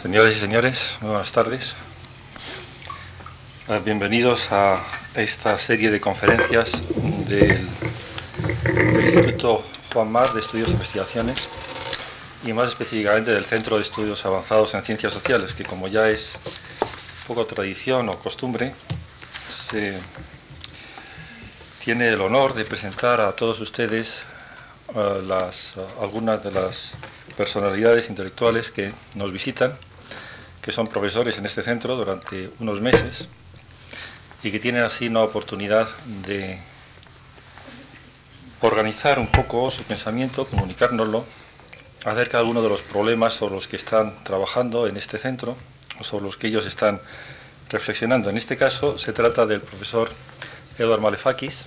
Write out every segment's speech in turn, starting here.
Señoras y señores, muy buenas tardes. Eh, Bienvenidos a esta serie de conferencias del, Instituto Juan Mar de Estudios e Investigaciones y más específicamente del Centro de Estudios Avanzados en Ciencias Sociales, que como ya es poco tradición o costumbre, se tiene el honor de presentar a todos ustedes eh, algunas de las personalidades intelectuales que nos visitan, que son profesores en este centro durante unos meses y que tienen así una oportunidad de organizar un poco su pensamiento, comunicárnoslo acerca de algunos de los problemas sobre los que están trabajando en este centro o sobre los que ellos están reflexionando. En este caso se trata del profesor Eduard Malefakis,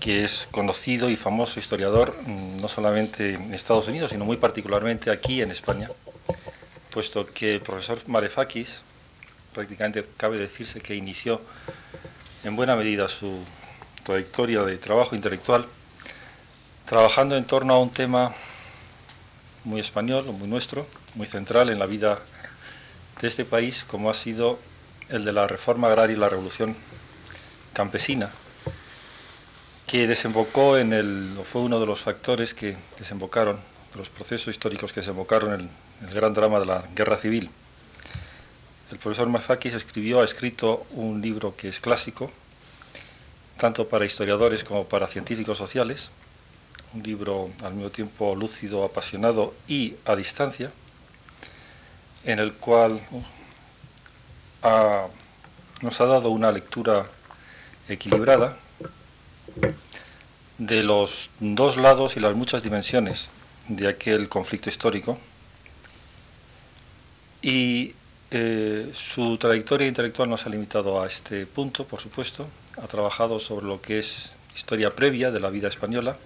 que es conocido y famoso historiador mm, no solamente en Estados Unidos, sino muy particularmente aquí en España, puesto que el profesor Malefakis prácticamente cabe decirse que inició en buena medida su trayectoria de trabajo intelectual trabajando en torno a un tema muy español, muy nuestro, muy central en la vida de este país, como ha sido el de la reforma agraria y la revolución campesina, que desembocó en el, fue uno de los factores que desembocaron, de los procesos históricos que desembocaron en el, gran drama de la guerra civil. El profesor Marfakis escribió, ha escrito un libro que es clásico, tanto para historiadores como para científicos sociales, un libro al mismo tiempo lúcido, apasionado y a distancia, en el cual uh, nos ha dado una lectura equilibrada de los dos lados y las muchas dimensiones de aquel conflicto histórico y eh, su trayectoria intelectual no se ha limitado a este punto, por supuesto, ha trabajado sobre lo que es historia previa de la vida española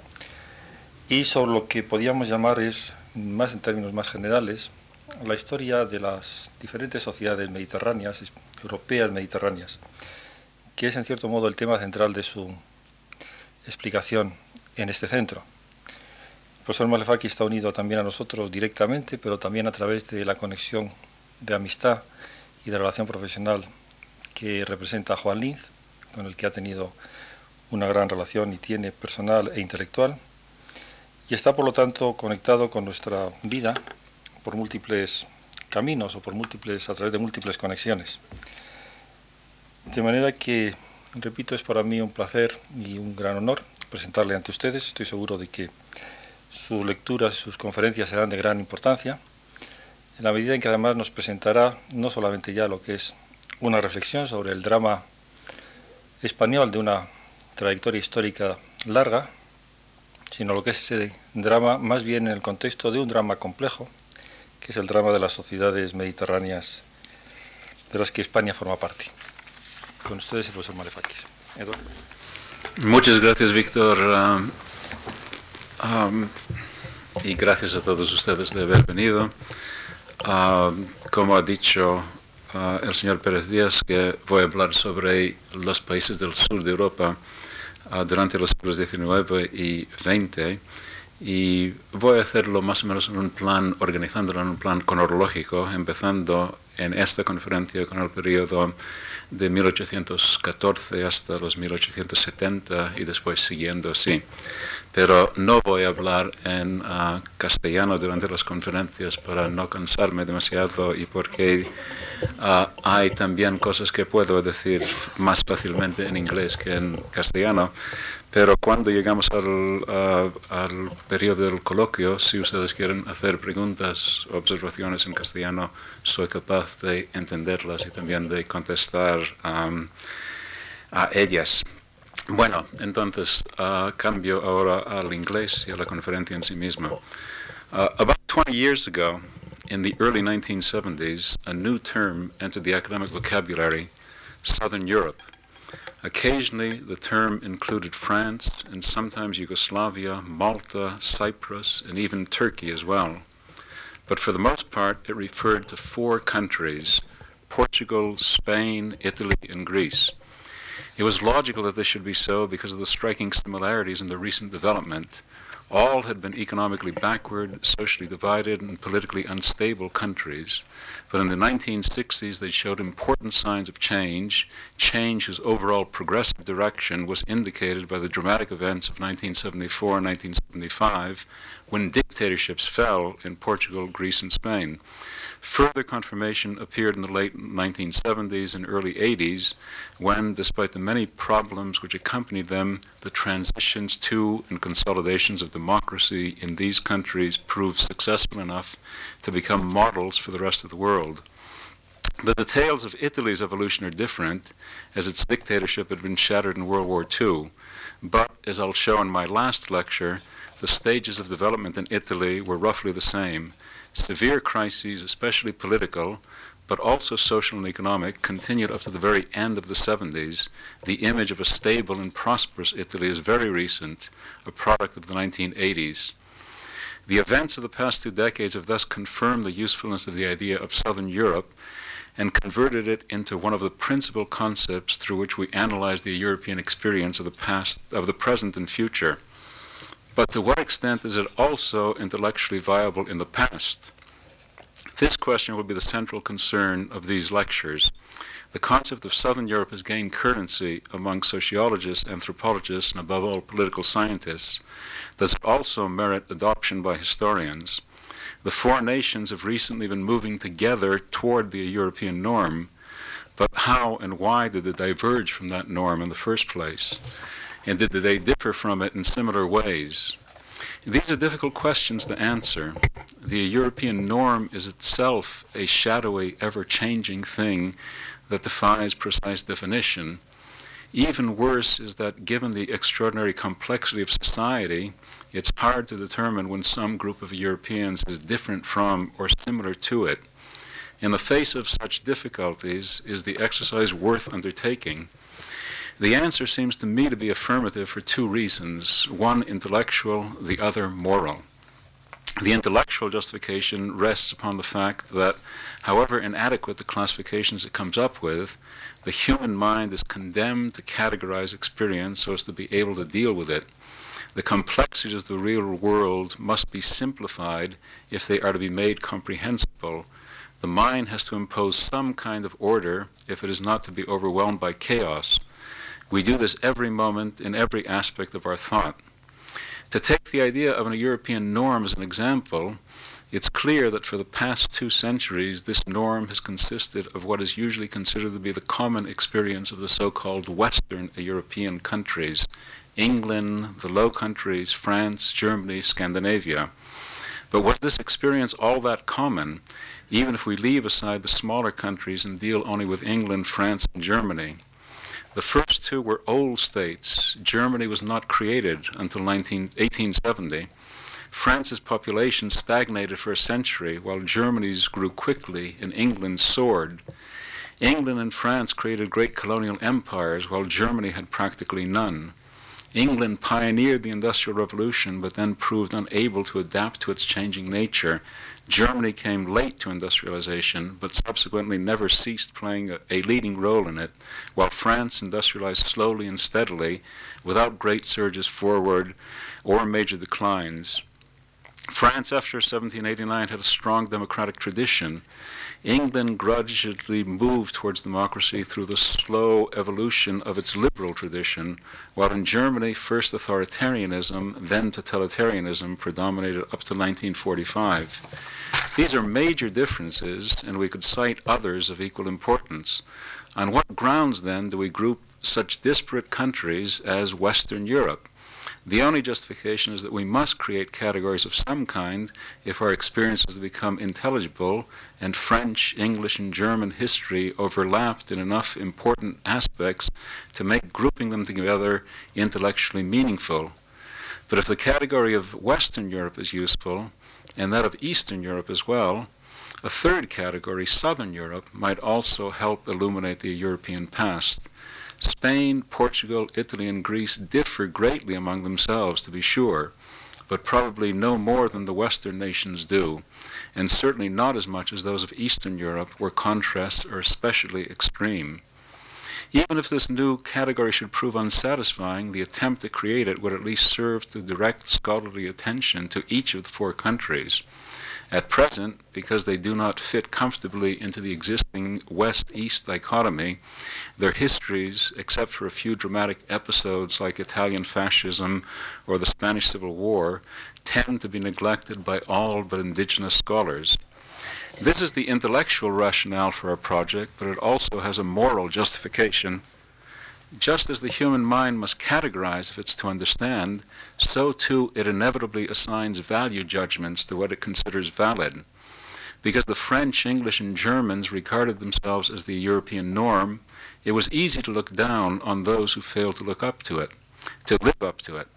y sobre lo que podíamos llamar es, más en términos más generales, la historia de las diferentes sociedades mediterráneas, europeas mediterráneas, que es en cierto modo el tema central de su explicación en este centro. El profesor Malefaki está unido también a nosotros directamente, pero también a través de la conexión de amistad y de relación profesional que representa a Juan Linz, con el que ha tenido una gran relación y tiene personal e intelectual, y está por lo tanto conectado con nuestra vida por múltiples caminos o por múltiples a través de múltiples conexiones. De manera que, repito, es para mí un placer y un gran honor presentarle ante ustedes. Estoy seguro de que sus lecturas y sus conferencias serán de gran importancia, en la medida en que además nos presentará no solamente ya lo que es una reflexión sobre el drama español de una trayectoria histórica larga, sino lo que es ese drama más bien en el contexto de un drama complejo, que es el drama de las sociedades mediterráneas de las que España forma parte. Con ustedes el profesor Malefakis. Muchas gracias, Víctor. Um, um, y gracias a todos ustedes de haber venido. Uh, como ha dicho uh, el señor Pérez Díaz, que voy a hablar sobre los países del sur de Europa uh, durante los siglos XIX y XX. Y voy a hacerlo más o menos en un plan, organizándolo en un plan cronológico, empezando en esta conferencia con el periodo de 1814 hasta los 1870 y después siguiendo así. Pero no voy a hablar en uh, castellano durante las conferencias para no cansarme demasiado y porque uh, hay también cosas que puedo decir más fácilmente en inglés que en castellano. Pero cuando llegamos al, uh, al periodo del coloquio, si ustedes quieren hacer preguntas observaciones en castellano, soy capaz de entenderlas y también de contestar a ellas. Bueno, entonces uh, cambio ahora al inglés y a la conferencia en sí misma. Uh, about 20 years ago, in the early 1970s, a new term entered the academic vocabulary, Southern Europe. Occasionally, the term included France and sometimes Yugoslavia, Malta, Cyprus, and even Turkey as well. But for the most part, it referred to four countries Portugal, Spain, Italy, and Greece. It was logical that this should be so because of the striking similarities in the recent development, All had been economically backward, socially divided, and politically unstable countries. But in the 1960s, they showed important signs of change, change whose overall progressive direction was indicated by the dramatic events of 1974 and 1975, when dictatorships fell in Portugal, Greece, and Spain. Further confirmation appeared in the late 1970s and early 80s when, despite the many problems which accompanied them, the transitions to and consolidations of democracy in these countries proved successful enough to become models for the rest of the world. The details of Italy's evolution are different, as its dictatorship had been shattered in World War II. But, as I'll show in my last lecture, the stages of development in Italy were roughly the same. Severe crises, especially political, but also social and economic, continued up to the very end of the 70s. The image of a stable and prosperous Italy is very recent, a product of the 1980s. The events of the past two decades have thus confirmed the usefulness of the idea of Southern Europe and converted it into one of the principal concepts through which we analyze the European experience of the past, of the present and future. But to what extent is it also intellectually viable in the past? This question will be the central concern of these lectures. The concept of Southern Europe has gained currency among sociologists, anthropologists, and above all political scientists. Does it also merit adoption by historians? The four nations have recently been moving together toward the European norm, but how and why did they diverge from that norm in the first place? And did they differ from it in similar ways? These are difficult questions to answer. The European norm is itself a shadowy, ever changing thing that defies precise definition. Even worse is that given the extraordinary complexity of society, it's hard to determine when some group of Europeans is different from or similar to it. In the face of such difficulties, is the exercise worth undertaking? The answer seems to me to be affirmative for two reasons one intellectual, the other moral. The intellectual justification rests upon the fact that, however inadequate the classifications it comes up with, the human mind is condemned to categorize experience so as to be able to deal with it. The complexities of the real world must be simplified if they are to be made comprehensible. The mind has to impose some kind of order if it is not to be overwhelmed by chaos. We do this every moment in every aspect of our thought. To take the idea of a European norm as an example, it's clear that for the past two centuries, this norm has consisted of what is usually considered to be the common experience of the so called Western European countries England, the Low Countries, France, Germany, Scandinavia. But was this experience all that common, even if we leave aside the smaller countries and deal only with England, France, and Germany? The first two were old states. Germany was not created until 19, 1870. France's population stagnated for a century, while Germany's grew quickly and England soared. England and France created great colonial empires, while Germany had practically none. England pioneered the Industrial Revolution, but then proved unable to adapt to its changing nature. Germany came late to industrialization, but subsequently never ceased playing a, a, leading role in it, while France industrialized slowly and steadily without great surges forward or major declines. France, after 1789, had a strong democratic tradition. England gradually moved towards democracy through the slow evolution of its liberal tradition, while in Germany, first authoritarianism, then totalitarianism predominated up to 1945. These are major differences, and we could cite others of equal importance. On what grounds, then, do we group such disparate countries as Western Europe? The only justification is that we must create categories of some kind if our experiences become intelligible and French, English, and German history overlapped in enough important aspects to make grouping them together intellectually meaningful. But if the category of Western Europe is useful, and that of Eastern Europe as well, a third category, Southern Europe, might also help illuminate the European past. Spain, Portugal, Italy, and Greece differ greatly among themselves, to be sure, but probably no more than the Western nations do, and certainly not as much as those of Eastern Europe, where contrasts are especially extreme. Even if this new category should prove unsatisfying, the attempt to create it would at least serve to direct scholarly attention to each of the four countries. At present, because they do not fit comfortably into the existing West East dichotomy, their histories, except for a few dramatic episodes like Italian fascism or the Spanish Civil War, tend to be neglected by all but indigenous scholars. This is the intellectual rationale for our project, but it also has a moral justification. Just as the human mind must categorize if it's to understand, so too it inevitably assigns value judgments to what it considers valid. Because the French, English, and Germans regarded themselves as the European norm, it was easy to look down on those who failed to look up to it, to live up to it.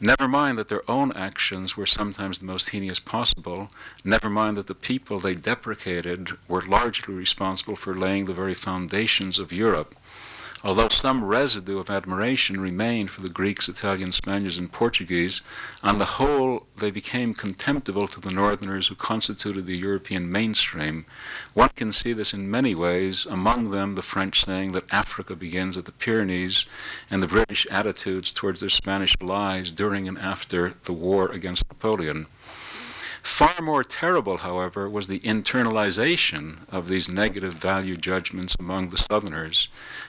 Never mind that their own actions were sometimes the most heinous possible. Never mind that the people they deprecated were largely responsible for laying the very foundations of Europe. Although some residue of admiration remained for the Greeks, Italians, Spaniards, and Portuguese, on the whole they became contemptible to the Northerners who constituted the European mainstream. One can see this in many ways, among them the French saying that Africa begins at the Pyrenees, and the British attitudes towards their Spanish allies during and after the war against Napoleon. Far more terrible, however, was the internalization of these negative value judgments among the Southerners,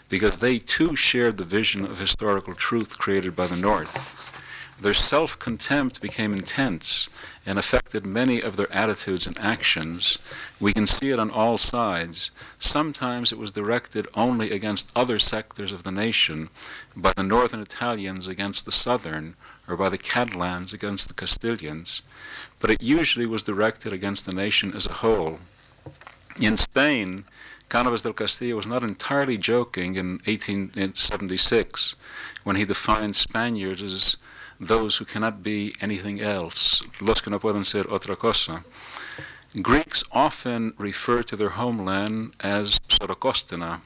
because they too shared the vision of historical truth created by the North. Their self contempt became intense and affected many of their attitudes and actions. We can see it on all sides. Sometimes it was directed only against other sectors of the nation, by the northern Italians against the southern, or by the Catalans against the Castilians but it usually was directed against the nation as a whole. In Spain, Cánovas del Castillo was not entirely joking in 1876 when he defined Spaniards as those who cannot be anything else, los que no pueden ser otra cosa. Greeks often refer to their homeland as Psorokostaina,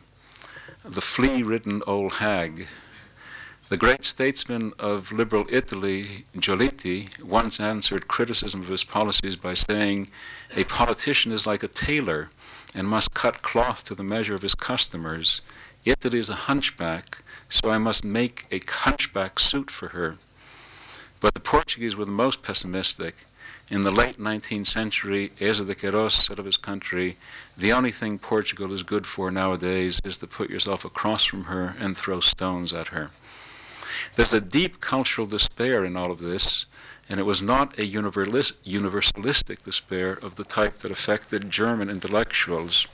the flea ridden old hag, the great statesman of liberal Italy, Giolitti, once answered criticism of his policies by saying, A politician is like a tailor and must cut cloth to the measure of his customers. Italy is a hunchback, so I must make a hunchback suit for her. But the Portuguese were the most pessimistic. In the late 19th century, Eça de Queiroz said of his country, the only thing Portugal is good for nowadays is to put yourself across from her and throw stones at her. There's a deep cultural despair in all of this, and it was not a universalistic despair of the type that affected German intellectuals.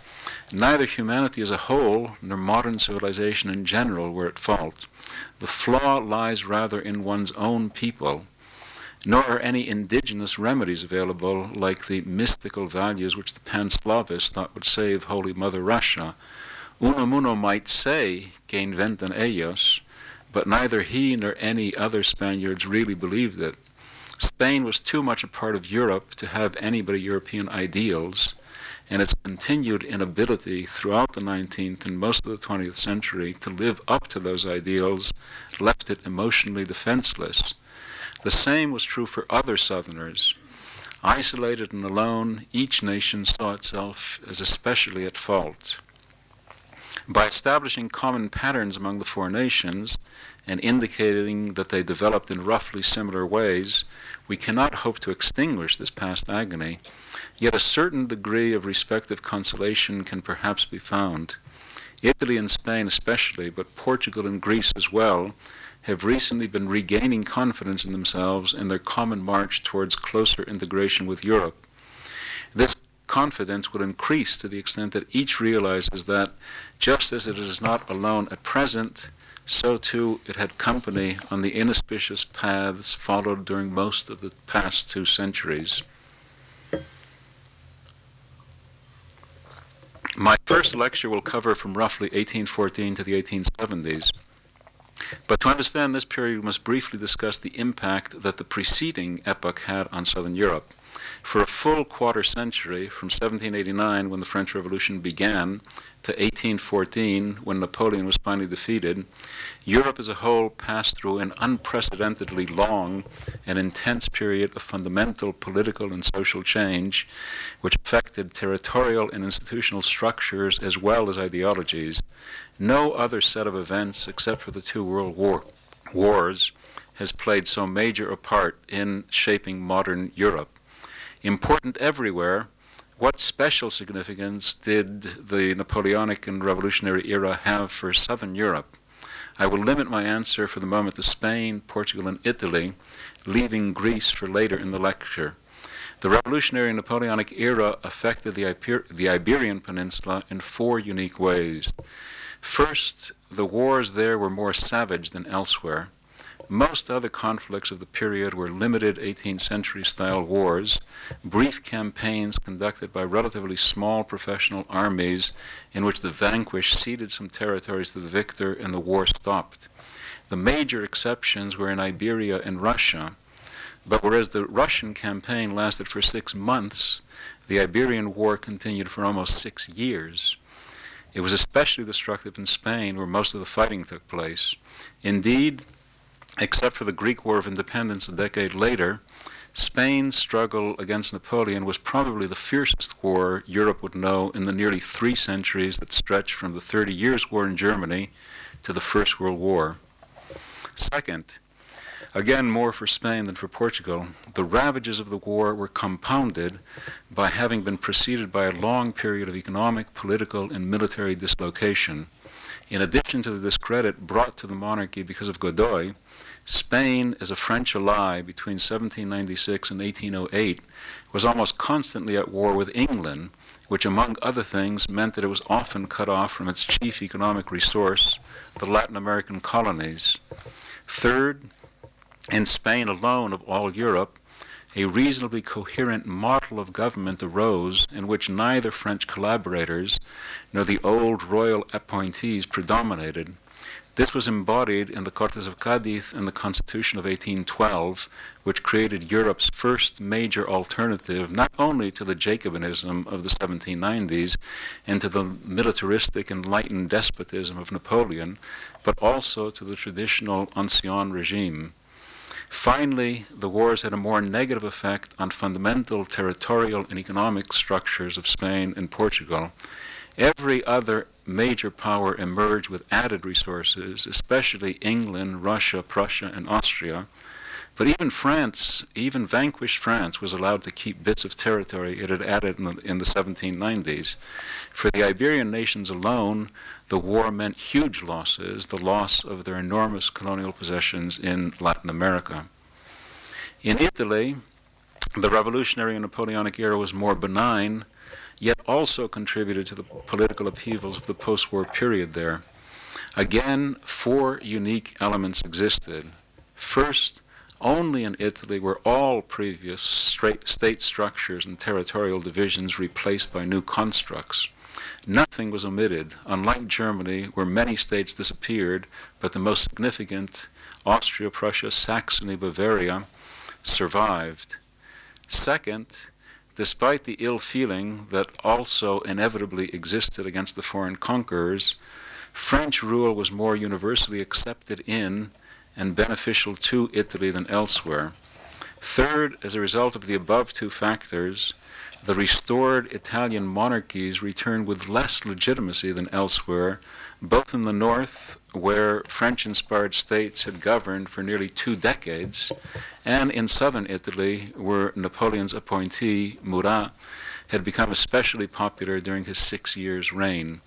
Neither humanity as a whole nor modern civilization in general were at fault. The flaw lies rather in one's own people. Nor are any indigenous remedies available like the mystical values which the Pan-Slavists thought would save Holy Mother Russia. Unamuno might say que inventan ellos, but neither he nor any other Spaniards really believed it. Spain was too much a part of Europe to have any but European ideals, and its continued inability throughout the 19th and most of the 20th century to live up to those ideals left it emotionally defenseless. The same was true for other Southerners. Isolated and alone, each nation saw itself as especially at fault. By establishing common patterns among the four nations and indicating that they developed in roughly similar ways, we cannot hope to extinguish this past agony, yet a certain degree of respective consolation can perhaps be found. Italy and Spain especially, but Portugal and Greece as well, have recently been regaining confidence in themselves in their common march towards closer integration with Europe. Confidence will increase to the extent that each realizes that just as it is not alone at present, so too it had company on the inauspicious paths followed during most of the past two centuries. My first lecture will cover from roughly 1814 to the 1870s. But to understand this period, we must briefly discuss the impact that the preceding epoch had on Southern Europe. For a full quarter century, from 1789, when the French Revolution began, to 1814, when Napoleon was finally defeated, Europe as a whole passed through an unprecedentedly long and intense period of fundamental political and social change, which affected territorial and institutional structures as well as ideologies. No other set of events, except for the two world war, wars, has played so major a part in shaping modern Europe. Important everywhere, what special significance did the Napoleonic and Revolutionary era have for Southern Europe? I will limit my answer for the moment to Spain, Portugal, and Italy, leaving Greece for later in the lecture. The Revolutionary and Napoleonic era affected the, the Iberian Peninsula in four unique ways. First, the wars there were more savage than elsewhere. Most other conflicts of the period were limited 18th century style wars, brief campaigns conducted by relatively small professional armies in which the vanquished ceded some territories to the victor and the war stopped. The major exceptions were in Iberia and Russia, but whereas the Russian campaign lasted for six months, the Iberian War continued for almost six years. It was especially destructive in Spain, where most of the fighting took place. Indeed, except for the Greek War of Independence a decade later, Spain's struggle against Napoleon was probably the fiercest war Europe would know in the nearly three centuries that stretched from the Thirty Years' War in Germany to the First World War. Second, again more for Spain than for Portugal, the ravages of the war were compounded by having been preceded by a long period of economic, political, and military dislocation. In addition to the discredit brought to the monarchy because of Godoy, Spain, as a French ally between 1796 and 1808, was almost constantly at war with England, which, among other things, meant that it was often cut off from its chief economic resource, the Latin American colonies. Third, in Spain alone of all Europe, a reasonably coherent model of government arose in which neither French collaborators nor the old royal appointees predominated. This was embodied in the Cortes of Cadiz and the Constitution of 1812, which created Europe's first major alternative not only to the Jacobinism of the 1790s and to the militaristic enlightened despotism of Napoleon, but also to the traditional ancien regime. Finally, the wars had a more negative effect on fundamental territorial and economic structures of Spain and Portugal. Every other major power emerged with added resources, especially England, Russia, Prussia, and Austria. But even France, even vanquished France, was allowed to keep bits of territory it had added in the, in the 1790s. For the Iberian nations alone, the war meant huge losses, the loss of their enormous colonial possessions in Latin America. In Italy, the revolutionary and Napoleonic era was more benign, yet also contributed to the political upheavals of the post war period there. Again, four unique elements existed. First, only in Italy were all previous state structures and territorial divisions replaced by new constructs. Nothing was omitted, unlike Germany, where many states disappeared, but the most significant, Austria, Prussia, Saxony, Bavaria, survived. Second, despite the ill feeling that also inevitably existed against the foreign conquerors, French rule was more universally accepted in and beneficial to Italy than elsewhere. Third, as a result of the above two factors, the restored Italian monarchies returned with less legitimacy than elsewhere, both in the north, where French inspired states had governed for nearly two decades, and in southern Italy, where Napoleon's appointee, Murat, had become especially popular during his six years' reign.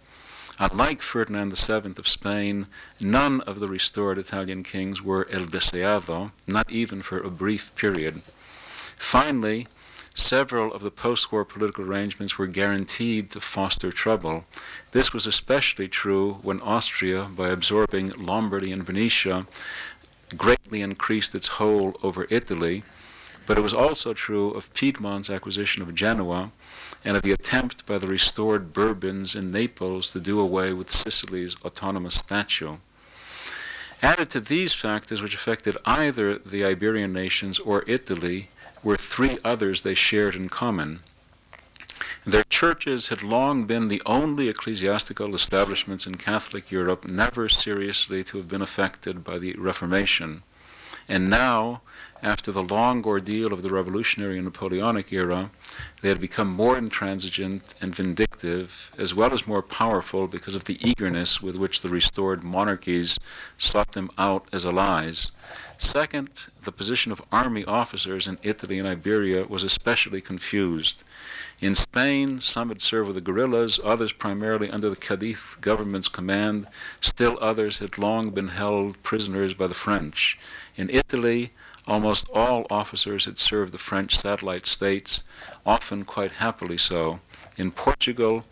Unlike Ferdinand VII of Spain, none of the restored Italian kings were el deseado, not even for a brief period. Finally, several of the post war political arrangements were guaranteed to foster trouble. This was especially true when Austria, by absorbing Lombardy and Venetia, greatly increased its hold over Italy, but it was also true of Piedmont's acquisition of Genoa and of the attempt by the restored Bourbons in Naples to do away with Sicily's autonomous statute. Added to these factors, which affected either the Iberian nations or Italy, were three others they shared in common. Their churches had long been the only ecclesiastical establishments in Catholic Europe never seriously to have been affected by the Reformation. And now, after the long ordeal of the revolutionary and Napoleonic era, they had become more intransigent and vindictive, as well as more powerful because of the eagerness with which the restored monarchies sought them out as allies. Second, the position of army officers in Italy and Iberia was especially confused. In Spain, some had served with the guerrillas, others primarily under the Cadiz government's command, still others had long been held prisoners by the French. In Italy, almost all officers had served the French satellite states, often quite happily so. In Portugal,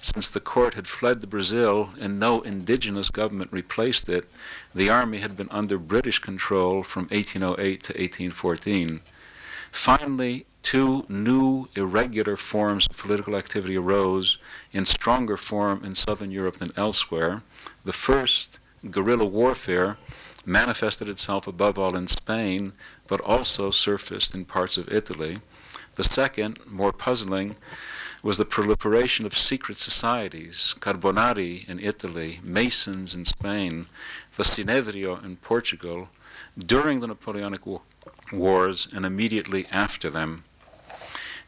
since the court had fled to Brazil and no indigenous government replaced it, the army had been under British control from 1808 to 1814. Finally, two new irregular forms of political activity arose in stronger form in southern Europe than elsewhere. The first, guerrilla warfare, manifested itself above all in Spain, but also surfaced in parts of Italy. The second, more puzzling, was the proliferation of secret societies, Carbonari in Italy, Masons in Spain, the Sinedrio in Portugal, during the Napoleonic War wars and immediately after them.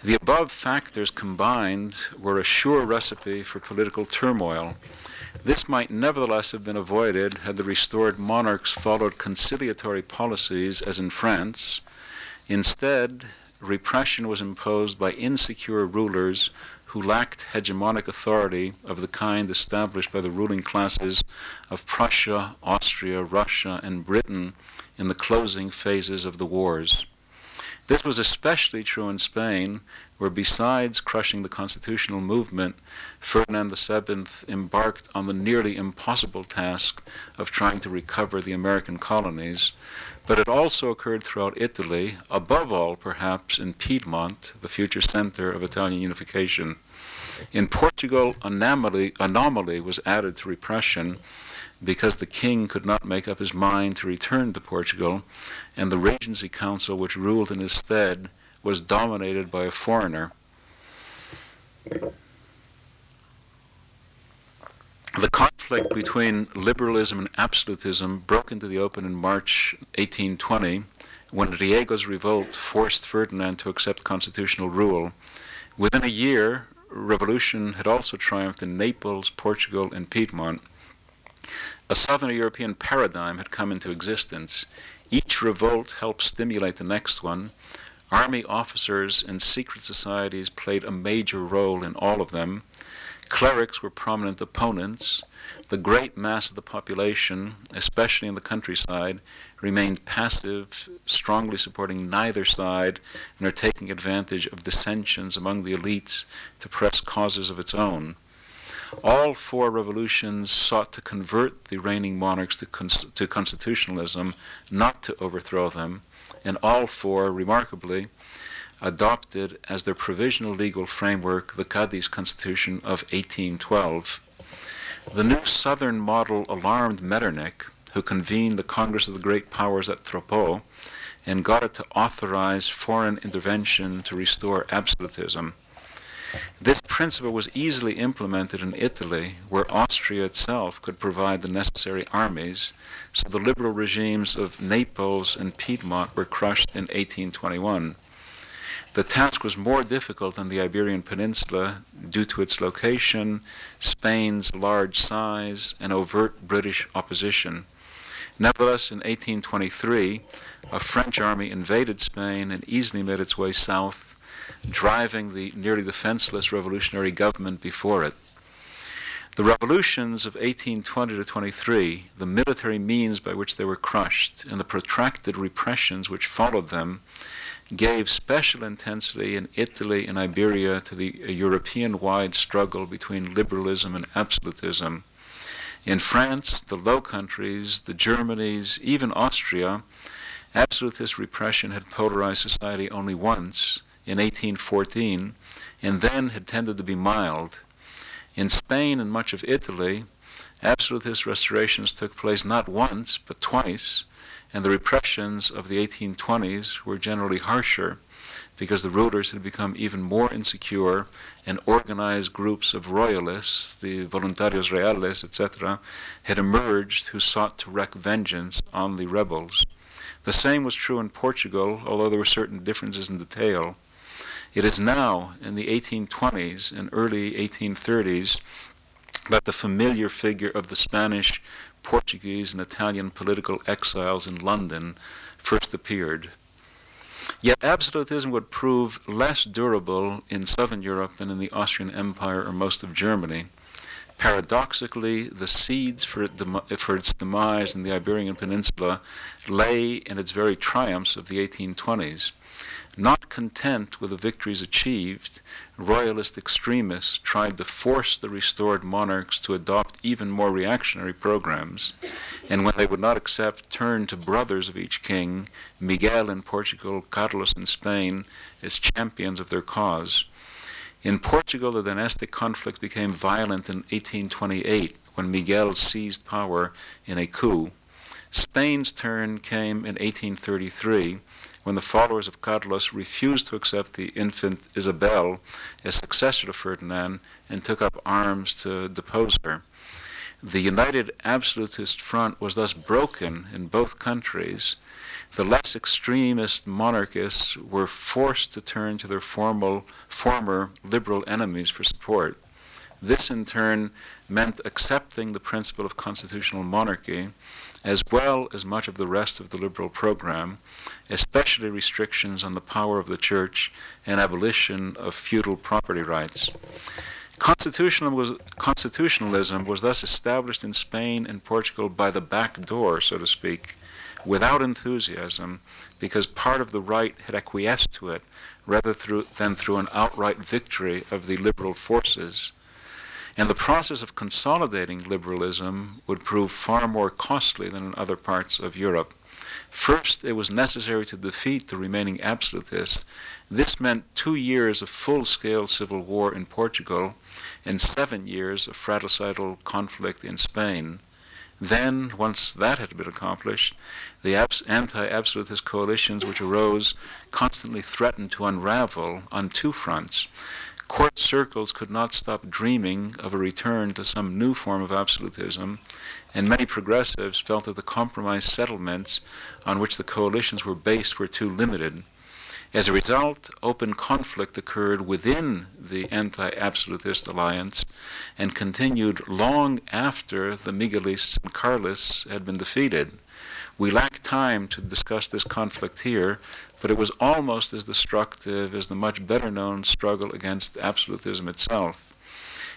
The above factors combined were a sure recipe for political turmoil. This might nevertheless have been avoided had the restored monarchs followed conciliatory policies as in France. Instead, repression was imposed by insecure rulers who lacked hegemonic authority of the kind established by the ruling classes of Prussia, Austria, Russia, and Britain in the closing phases of the wars. This was especially true in Spain, where besides crushing the constitutional movement, Ferdinand VII embarked on the nearly impossible task of trying to recover the American colonies. But it also occurred throughout Italy, above all, perhaps, in Piedmont, the future center of Italian unification. In Portugal, anomaly, anomaly was added to repression because the king could not make up his mind to return to Portugal, and the Regency Council, which ruled in his stead, was dominated by a foreigner. The conflict between liberalism and absolutism broke into the open in March 1820 when Riego's revolt forced Ferdinand to accept constitutional rule. Within a year, revolution had also triumphed in Naples, Portugal, and Piedmont. A southern European paradigm had come into existence. Each revolt helped stimulate the next one. Army officers and secret societies played a major role in all of them. Clerics were prominent opponents. The great mass of the population, especially in the countryside, remained passive, strongly supporting neither side, and are taking advantage of dissensions among the elites to press causes of its own. All four revolutions sought to convert the reigning monarchs to, cons- to constitutionalism, not to overthrow them, and all four, remarkably, adopted as their provisional legal framework the Cadiz Constitution of 1812. The new southern model alarmed Metternich, who convened the Congress of the Great Powers at Troppau and got it to authorize foreign intervention to restore absolutism. This principle was easily implemented in Italy, where Austria itself could provide the necessary armies, so the liberal regimes of Naples and Piedmont were crushed in 1821. The task was more difficult on the Iberian Peninsula due to its location, Spain's large size, and overt British opposition. Nevertheless, in 1823, a French army invaded Spain and easily made its way south driving the nearly defenseless revolutionary government before it. The revolutions of 1820 to 23, the military means by which they were crushed, and the protracted repressions which followed them, gave special intensity in Italy and Iberia to the European wide struggle between liberalism and absolutism. In France, the Low Countries, the Germanies, even Austria, absolutist repression had polarized society only once, in 1814 and then had tended to be mild. In Spain and much of Italy, absolutist restorations took place not once but twice, and the repressions of the 1820s were generally harsher. because the rulers had become even more insecure and organized groups of royalists, the Voluntarios Reales, etc., had emerged who sought to wreak vengeance on the rebels. The same was true in Portugal, although there were certain differences in detail. It is now, in the 1820s and early 1830s, that the familiar figure of the Spanish, Portuguese, and Italian political exiles in London first appeared. Yet absolutism would prove less durable in southern Europe than in the Austrian Empire or most of Germany. Paradoxically, the seeds for, for, its demise in the Iberian Peninsula lay in its very triumphs of the 1820s. Not content with the victories achieved, royalist extremists tried to force the restored monarchs to adopt even more reactionary programs, and when they would not accept, turned to brothers of each king, Miguel in Portugal, Carlos in Spain, as champions of their cause. In Portugal, the dynastic conflict became violent in 1828 when Miguel seized power in a coup. Spain's turn came in 1833 when the followers of Carlos refused to accept the infant Isabel as successor to Ferdinand and took up arms to depose her. The united absolutist front was thus broken in both countries. The less extremist monarchists were forced to turn to their formal, former liberal enemies for support. This, in turn, meant accepting the principle of constitutional monarchy as well as much of the rest of the liberal program, especially restrictions on the power of the church and abolition of feudal property rights. Constitutional was, constitutionalism was thus established in Spain and Portugal by the back door, so to speak, without enthusiasm, because part of the right had acquiesced to it rather through, than through an outright victory of the liberal forces. And the process of consolidating liberalism would prove far more costly than in other parts of Europe. First, it was necessary to defeat the remaining absolutists. This meant two years of full scale civil war in Portugal and seven years of fratricidal conflict in Spain. Then, once that had been accomplished, the anti absolutist coalitions which arose constantly threatened to unravel on two fronts court circles could not stop dreaming of a return to some new form of absolutism, and many progressives felt that the compromise settlements on which the coalitions were based were too limited. As a result, open conflict occurred within the anti absolutist alliance and continued long after the Miguelists and Carlists had been defeated. We lack time to discuss this conflict here, but it was almost as destructive as the much better known struggle against absolutism itself.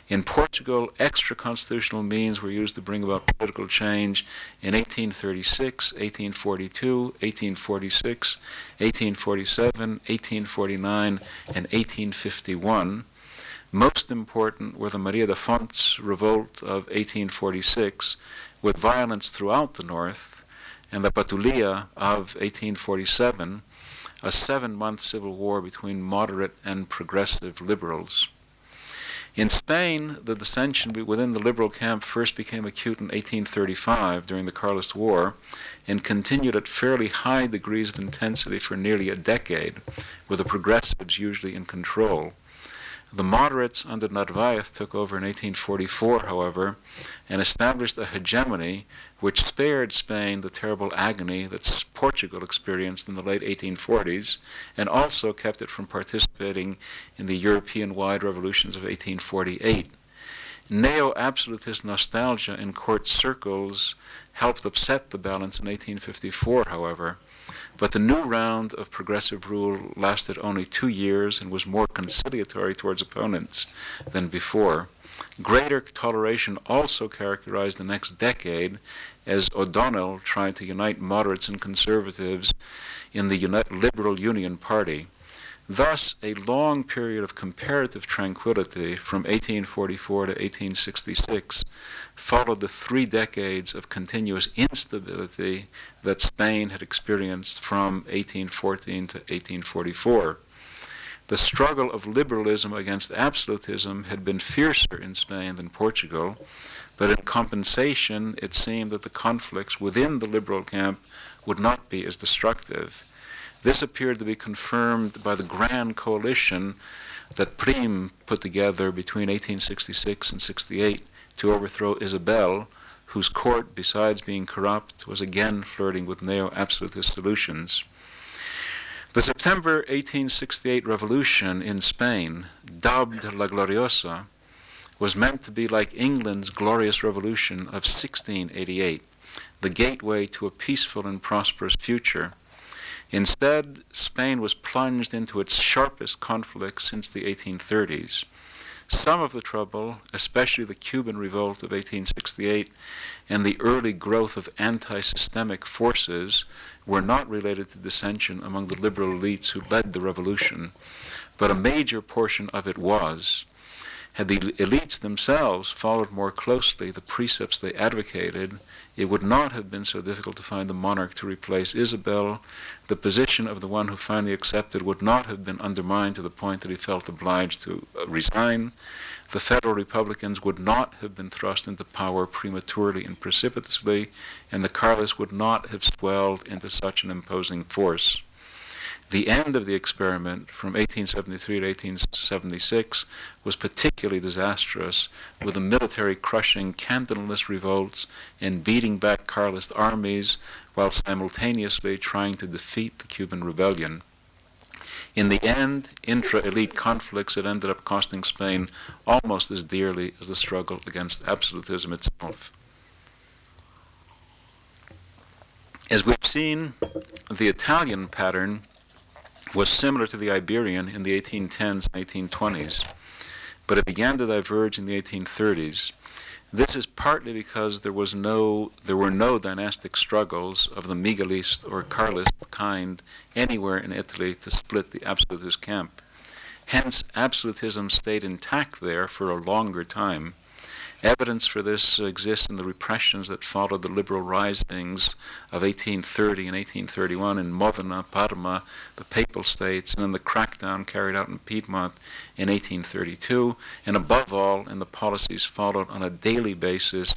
In Portugal, extra constitutional means were used to bring about political change in 1836, 1842, 1846, 1847, 1849, and 1851. Most important were the Maria de Fontes revolt of 1846, with violence throughout the north, and the Patuleia of 1847, a seven month civil war between moderate and progressive liberals. In Spain, the dissension within the liberal camp first became acute in 1835 during the Carlist War and continued at fairly high degrees of intensity for nearly a decade, with the progressives usually in control. The moderates under Narvaez took over in 1844, however, and established a hegemony which spared Spain the terrible agony that Portugal experienced in the late 1840s and also kept it from participating in the European wide revolutions of 1848. Neo absolutist nostalgia in court circles helped upset the balance in 1854, however. But the new round of progressive rule lasted only two years and was more conciliatory towards opponents than before. Greater toleration also characterized the next decade as O'Donnell tried to unite moderates and conservatives in the Liberal Union Party. Thus, a long period of comparative tranquility from 1844 to 1866 followed the three decades of continuous instability that Spain had experienced from 1814 to 1844. The struggle of liberalism against absolutism had been fiercer in Spain than Portugal, but in compensation, it seemed that the conflicts within the liberal camp would not be as destructive. This appeared to be confirmed by the grand coalition that Prim put together between 1866 and 68 to overthrow Isabel, whose court, besides being corrupt, was again flirting with neo absolutist solutions. The September 1868 revolution in Spain, dubbed La Gloriosa, was meant to be like England's glorious revolution of 1688, the gateway to a peaceful and prosperous future. Instead, Spain was plunged into its sharpest conflict since the 1830s. Some of the trouble, especially the Cuban revolt of 1868 and the early growth of anti systemic forces, were not related to dissension among the liberal elites who led the revolution, but a major portion of it was. Had the elites themselves followed more closely the precepts they advocated, it would not have been so difficult to find the monarch to replace Isabel. The position of the one who finally accepted would not have been undermined to the point that he felt obliged to uh, resign. The federal Republicans would not have been thrust into power prematurely and precipitously, and the Carlists would not have swelled into such an imposing force. The end of the experiment from 1873 to 1876 was particularly disastrous, with the military crushing Cantonalist revolts and beating back Carlist armies while simultaneously trying to defeat the Cuban rebellion. In the end, intra elite conflicts had ended up costing Spain almost as dearly as the struggle against absolutism itself. As we've seen, the Italian pattern was similar to the Iberian in the 1810s and 1820s, but it began to diverge in the 1830s. This is partly because there was no there were no dynastic struggles of the Miguelist or Carlist kind anywhere in Italy to split the absolutist camp. Hence, absolutism stayed intact there for a longer time Evidence for this exists in the repressions that followed the liberal risings of 1830 and 1831 in Modena, Parma, the Papal States, and in the crackdown carried out in Piedmont in 1832, and above all in the policies followed on a daily basis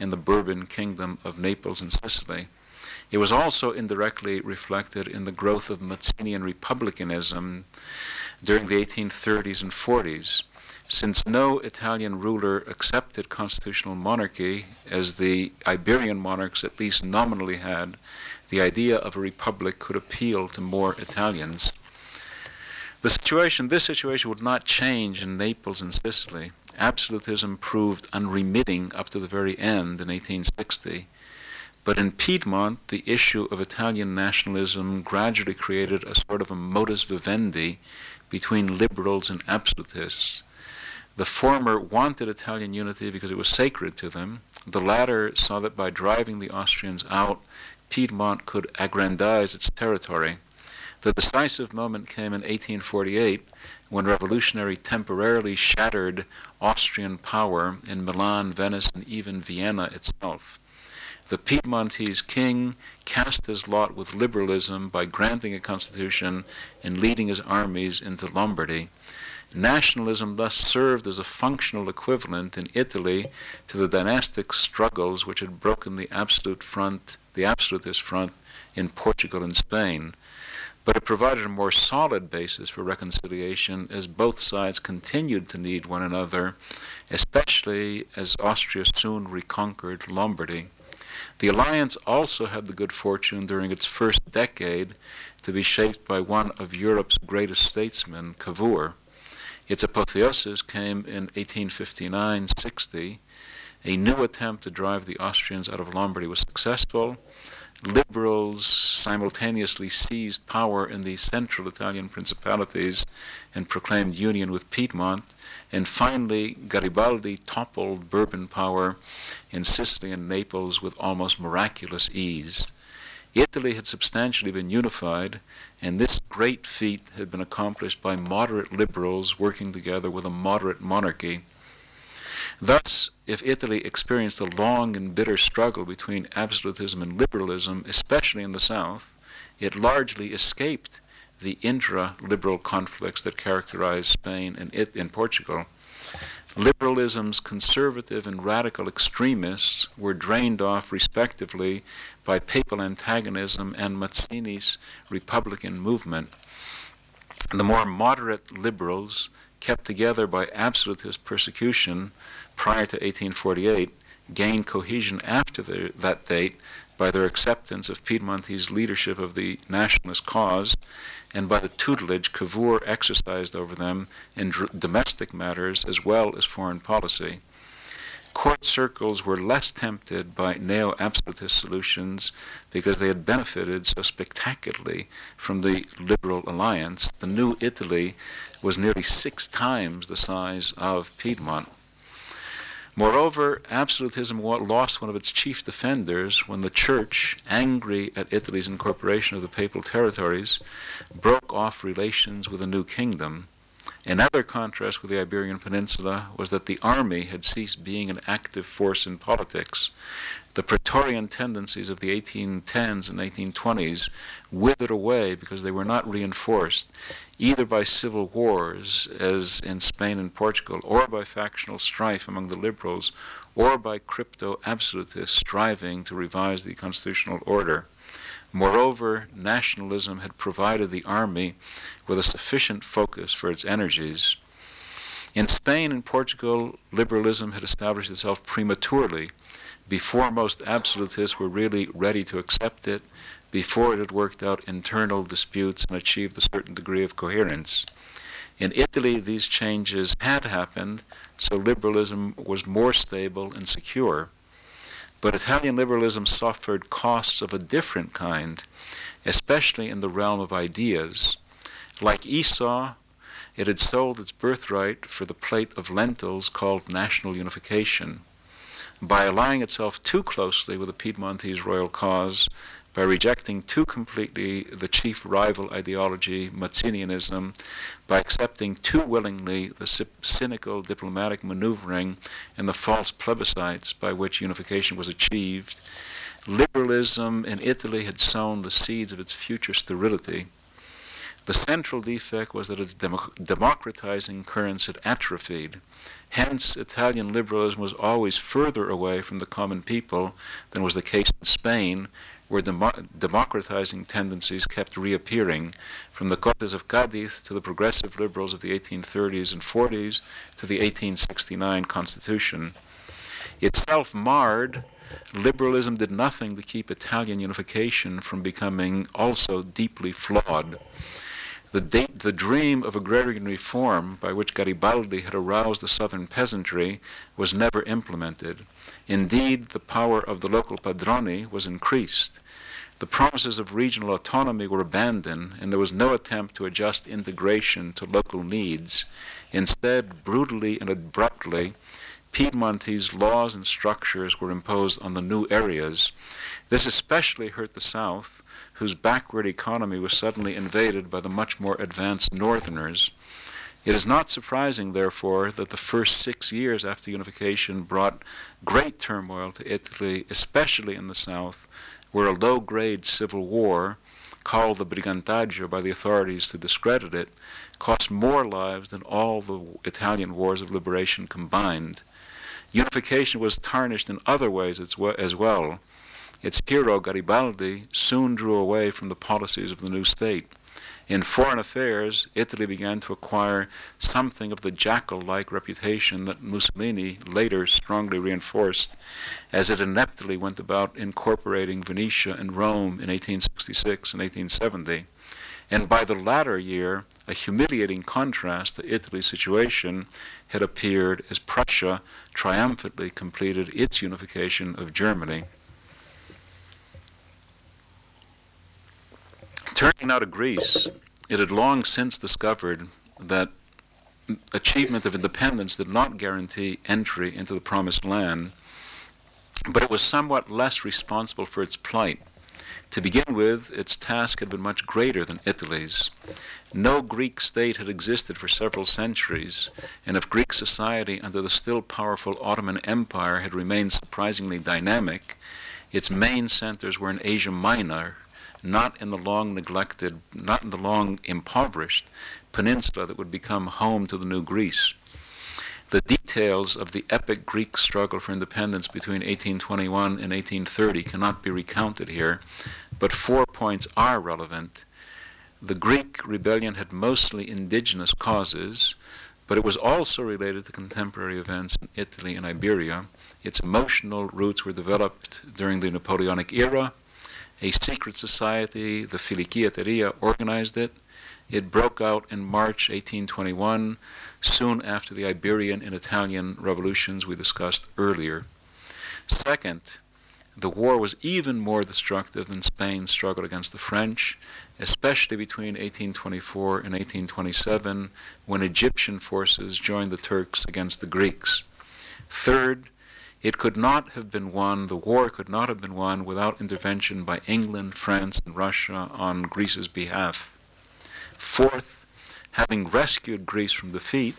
in the Bourbon kingdom of Naples and Sicily. It was also indirectly reflected in the growth of Mazzinian republicanism during the 1830s and 40s. Since no Italian ruler accepted constitutional monarchy, as the Iberian monarchs at least nominally had, the idea of a republic could appeal to more Italians. The situation, this situation would not change in Naples and Sicily. Absolutism proved unremitting up to the very end in 1860. But in Piedmont, the issue of Italian nationalism gradually created a sort of a modus vivendi between liberals and absolutists. The former wanted Italian unity because it was sacred to them. The latter saw that by driving the Austrians out, Piedmont could aggrandize its territory. The decisive moment came in 1848 when revolutionary temporarily shattered Austrian power in Milan, Venice, and even Vienna itself. The Piedmontese king cast his lot with liberalism by granting a constitution and leading his armies into Lombardy. Nationalism thus served as a functional equivalent in Italy to the dynastic struggles which had broken the absolute front, the absolutist front in Portugal and Spain. But it provided a more solid basis for reconciliation as both sides continued to need one another, especially as Austria soon reconquered Lombardy. The alliance also had the good fortune during its first decade to be shaped by one of Europe's greatest statesmen, Cavour. Its apotheosis came in 1859 60. A new attempt to drive the Austrians out of Lombardy was successful. Liberals simultaneously seized power in the central Italian principalities and proclaimed union with Piedmont. And finally, Garibaldi toppled Bourbon power in Sicily and Naples with almost miraculous ease. Italy had substantially been unified, and this great feat had been accomplished by moderate liberals working together with a moderate monarchy. Thus, if Italy experienced a long and bitter struggle between absolutism and liberalism, especially in the south, it largely escaped the intra liberal conflicts that characterized Spain and, it, and Portugal. Liberalism's conservative and radical extremists were drained off respectively by papal antagonism and Mazzini's Republican movement. The more moderate liberals, kept together by absolutist persecution prior to 1848, gained cohesion after the, that date by their acceptance of Piedmontese leadership of the nationalist cause and by the tutelage Cavour exercised over them in dr- domestic matters as well as foreign policy. Court circles were less tempted by neo absolutist solutions because they had benefited so spectacularly from the liberal alliance. The new Italy was nearly six times the size of Piedmont. Moreover, absolutism lost one of its chief defenders when the Church, angry at Italy's incorporation of the papal territories, broke off relations with the new kingdom. Another contrast with the Iberian Peninsula was that the army had ceased being an active force in politics. The Praetorian tendencies of the 1810s and 1820s withered away because they were not reinforced either by civil wars, as in Spain and Portugal, or by factional strife among the liberals, or by crypto absolutists striving to revise the constitutional order. Moreover, nationalism had provided the army with a sufficient focus for its energies. In Spain and Portugal, liberalism had established itself prematurely, before most absolutists were really ready to accept it before it had worked out internal disputes and achieved a certain degree of coherence. In Italy, these changes had happened, so liberalism was more stable and secure. But Italian liberalism suffered costs of a different kind, especially in the realm of ideas. Like Esau, it had sold its birthright for the plate of lentils called national unification. By allying itself too closely with the Piedmontese royal cause, by rejecting too completely the chief rival ideology, Mazzinianism, by accepting too willingly the cynical diplomatic maneuvering and the false plebiscites by which unification was achieved, liberalism in Italy had sown the seeds of its future sterility. The central defect was that its democratizing currents had atrophied. Hence, Italian liberalism was always further away from the common people than was the case in Spain, where demo- democratizing tendencies kept reappearing, from the Cortes of Cadiz to the progressive liberals of the 1830s and 40s to the 1869 Constitution. Itself marred, liberalism did nothing to keep Italian unification from becoming also deeply flawed. The, the, dream of agrarian reform by which Garibaldi had aroused the southern peasantry was never implemented. Indeed, the power of the local padroni was increased. The promises of regional autonomy were abandoned, and there was no attempt to adjust integration to local needs. Instead, brutally and abruptly, Piedmontese laws and structures were imposed on the new areas. This especially hurt the South, whose backward economy was suddenly invaded by the much more advanced Northerners. It is not surprising, therefore, that the first six years after unification brought great turmoil to Italy, especially in the south, where a low grade civil war, called the Brigantaggio by the authorities to discredit it, cost more lives than all the Italian wars of liberation combined. Unification was tarnished in other ways as well. Its hero, Garibaldi, soon drew away from the policies of the new state. In foreign affairs, Italy began to acquire something of the jackal like reputation that Mussolini later strongly reinforced as it ineptly went about incorporating Venetia and Rome in 1866 and 1870. And by the latter year, a humiliating contrast to Italy's situation had appeared as Prussia triumphantly completed its unification of Germany. Turning now to Greece, it had long since discovered that achievement of independence did not guarantee entry into the promised land, but it was somewhat less responsible for its plight. To begin with, its task had been much greater than Italy's. No Greek state had existed for several centuries, and if Greek society under the still powerful Ottoman Empire had remained surprisingly dynamic, its main centers were in Asia Minor, not in the long neglected, not in the long impoverished peninsula that would become home to the new Greece. The details of the epic Greek struggle for independence between 1821 and 1830 cannot be recounted here, but four points are relevant. The Greek rebellion had mostly indigenous causes, but it was also related to contemporary events in Italy and Iberia. Its emotional roots were developed during the Napoleonic era. A secret society, the Filiki Eteria, organized it. It broke out in March 1821, soon after the Iberian and Italian revolutions we discussed earlier. Second, the war was even more destructive than Spain's struggle against the French, especially between 1824 and 1827, when Egyptian forces joined the Turks against the Greeks. Third, it could not have been won, the war could not have been won without intervention by England, France, and Russia on Greece's behalf. Fourth, having rescued Greece from defeat,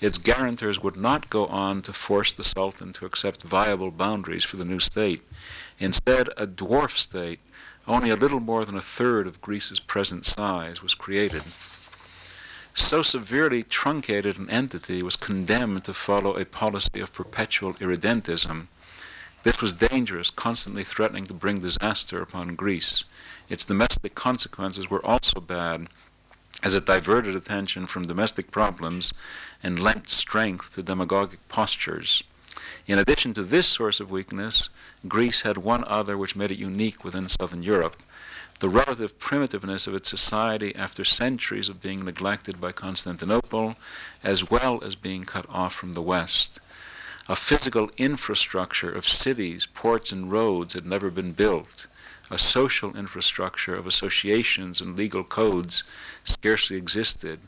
its guarantors would not go on to force the Sultan to accept viable boundaries for the new state. Instead, a dwarf state, only a little more than a third of Greece's present size, was created. So severely truncated an entity was condemned to follow a policy of perpetual irredentism. This was dangerous, constantly threatening to bring disaster upon Greece. Its domestic consequences were also bad, as it diverted attention from domestic problems and lent strength to demagogic postures. In addition to this source of weakness, Greece had one other which made it unique within southern Europe the relative primitiveness of its society after centuries of being neglected by Constantinople, as well as being cut off from the West. A physical infrastructure of cities, ports, and roads had never been built a social infrastructure of associations and legal codes scarcely existed.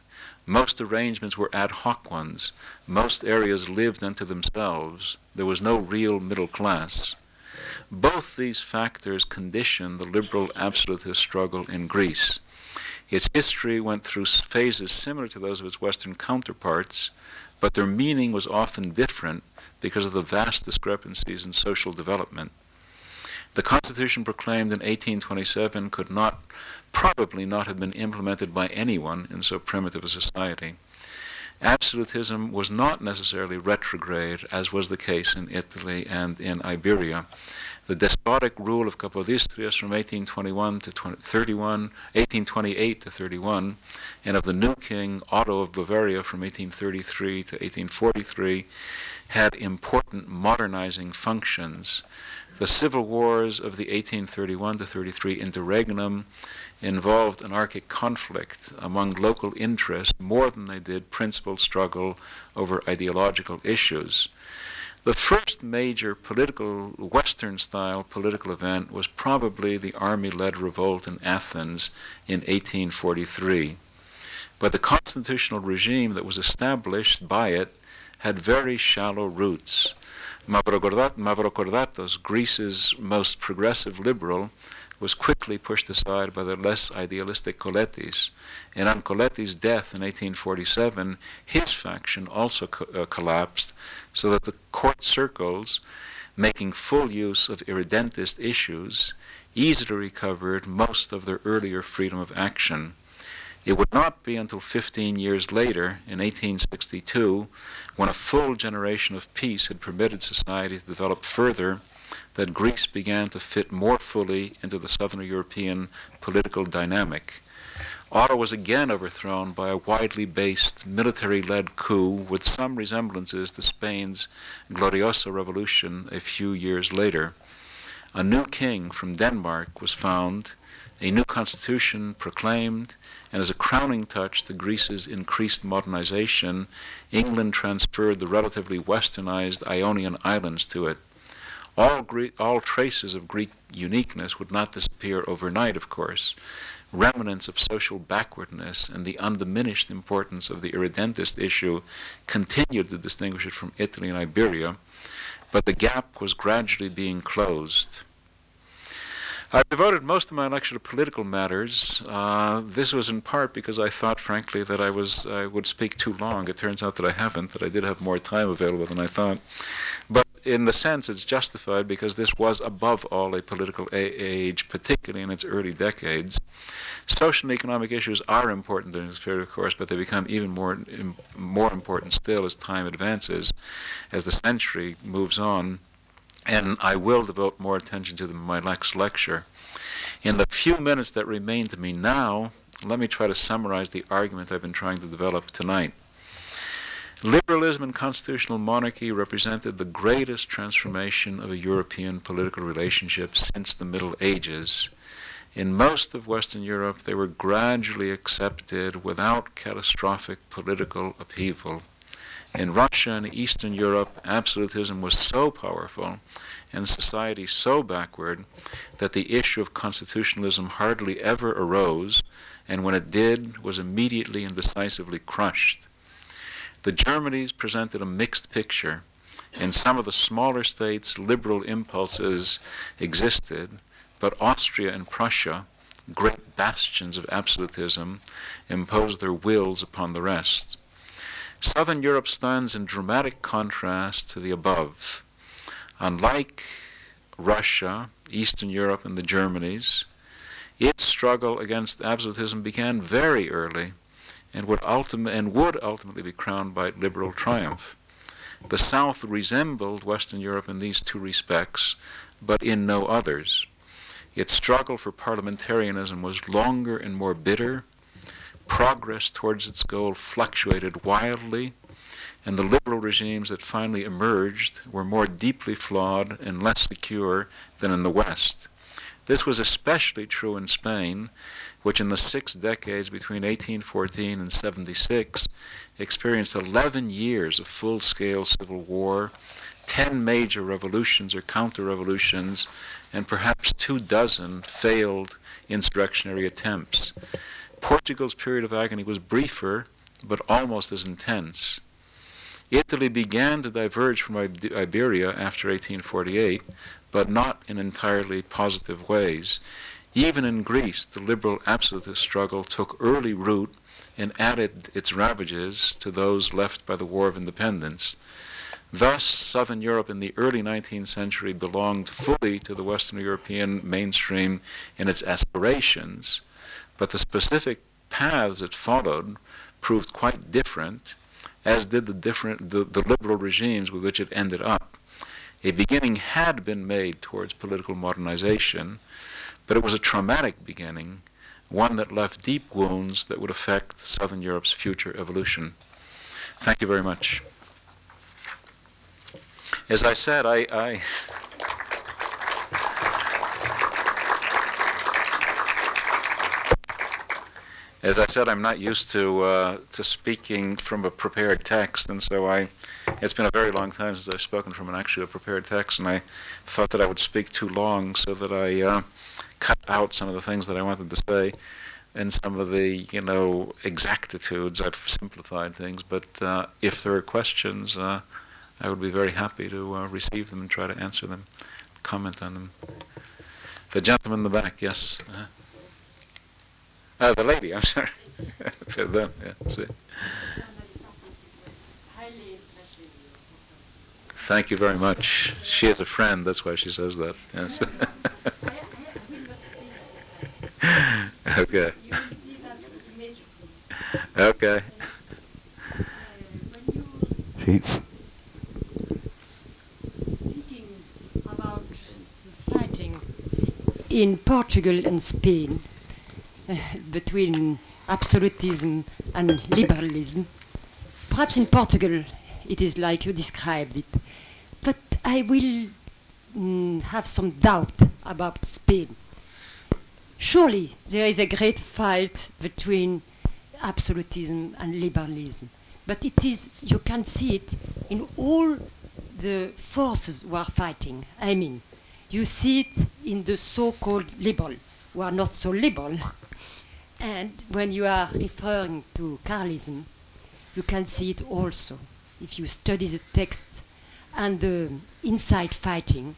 Most arrangements were ad hoc ones. Most areas lived unto themselves. There was no real middle class. Both these factors conditioned the liberal absolutist struggle in Greece. Its history went through phases similar to those of its Western counterparts, but their meaning was often different because of the vast discrepancies in social development. The Constitution proclaimed in 1827 could not, probably not have been implemented by anyone in so primitive a society. Absolutism was not necessarily retrograde, as was the case in Italy and in Iberia. The despotic rule of Capodistrias from 1821 to 31, 1828 to 31, and of the new king Otto of Bavaria from 1833 to 1843 had important modernizing functions the civil wars of the 1831 to 33 interregnum involved anarchic conflict among local interests more than they did principled struggle over ideological issues. The first major political, Western style political event was probably the army led revolt in Athens in 1843. But the constitutional regime that was established by it had very shallow roots. Mavrokordatos, Greece's most progressive liberal, was quickly pushed aside by the less idealistic Kolettis. And on Koletti's death in 1847, his faction also co- uh, collapsed, so that the court circles, making full use of irredentist issues, easily recovered most of their earlier freedom of action. It would not be until 15 years later, in 1862, when a full generation of peace had permitted society to develop further, that Greece began to fit more fully into the southern European political dynamic. Otto was again overthrown by a widely based military led coup with some resemblances to Spain's Gloriosa Revolution a few years later. A new king from Denmark was found, a new constitution proclaimed, and as a crowning touch to Greece's increased modernization, England transferred the relatively westernized Ionian Islands to it. All, Gre- all traces of Greek uniqueness would not disappear overnight, of course. Remnants of social backwardness and the undiminished importance of the irredentist issue continued to distinguish it from Italy and Iberia, but the gap was gradually being closed. I've devoted most of my lecture to political matters. Uh, this was in part because I thought, frankly, that I was I would speak too long. It turns out that I haven't. That I did have more time available than I thought. But in the sense, it's justified because this was above all a political a- age, particularly in its early decades. Social and economic issues are important during this period, of course, but they become even more more important still as time advances, as the century moves on. And I will devote more attention to them in my next lecture. In the few minutes that remain to me now, let me try to summarize the argument I've been trying to develop tonight. Liberalism and constitutional monarchy represented the greatest transformation of a European political relationship since the Middle Ages. In most of Western Europe, they were gradually accepted without catastrophic political upheaval. In Russia and Eastern Europe, absolutism was so powerful and society so backward that the issue of constitutionalism hardly ever arose, and when it did, was immediately and decisively crushed. The Germanies presented a mixed picture. In some of the smaller states, liberal impulses existed, but Austria and Prussia, great bastions of absolutism, imposed their wills upon the rest. Southern Europe stands in dramatic contrast to the above. Unlike Russia, Eastern Europe, and the Germanies, its struggle against absolutism began very early and would, ultim- and would ultimately be crowned by liberal triumph. The South resembled Western Europe in these two respects, but in no others. Its struggle for parliamentarianism was longer and more bitter. Progress towards its goal fluctuated wildly, and the liberal regimes that finally emerged were more deeply flawed and less secure than in the West. This was especially true in Spain, which in the six decades between 1814 and 76 experienced 11 years of full scale civil war, 10 major revolutions or counter revolutions, and perhaps two dozen failed insurrectionary attempts. Portugal's period of agony was briefer, but almost as intense. Italy began to diverge from Iberia after 1848, but not in entirely positive ways. Even in Greece, the liberal absolutist struggle took early root and added its ravages to those left by the War of Independence. Thus, Southern Europe in the early 19th century belonged fully to the Western European mainstream in its aspirations, but the specific paths it followed proved quite different as did the different the, the liberal regimes with which it ended up. A beginning had been made towards political modernization, but it was a traumatic beginning, one that left deep wounds that would affect Southern Europe's future evolution. Thank you very much. As I said, I, I as I said, I'm not used to uh, to speaking from a prepared text, and so I. It's been a very long time since I've spoken from an actually a prepared text, and I thought that I would speak too long, so that I uh, cut out some of the things that I wanted to say, and some of the you know exactitudes. I've simplified things, but uh, if there are questions, uh, I would be very happy to uh, receive them and try to answer them, comment on them. The gentleman in the back, yes. Uh-huh. Uh, the lady, I'm sorry. Pardon, yeah, see. Thank you very much. She is a friend, that's why she says that. Yes. okay. okay. Sheets. Speaking about the fighting in Portugal and Spain, between absolutism and liberalism. Perhaps in Portugal it is like you described it, but I will mm, have some doubt about Spain. Surely there is a great fight between absolutism and liberalism, but it is you can see it in all the forces who are fighting. I mean, you see it in the so-called liberal, who are not so liberal, and when you are referring to Carlism, you can see it also. If you study the text and the inside fighting,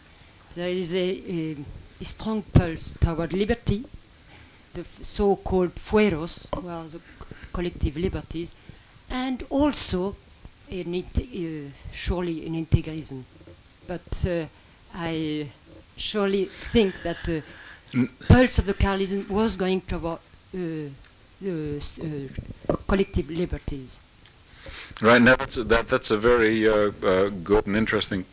there is a, a, a strong pulse toward liberty, the so-called fueros, well, the collective liberties, and also an uh, surely an integrism. but uh, I surely think that the pulse of the Carlism was going toward collective liberties. Right. Now that's a, that, that's a very uh, uh, good and interesting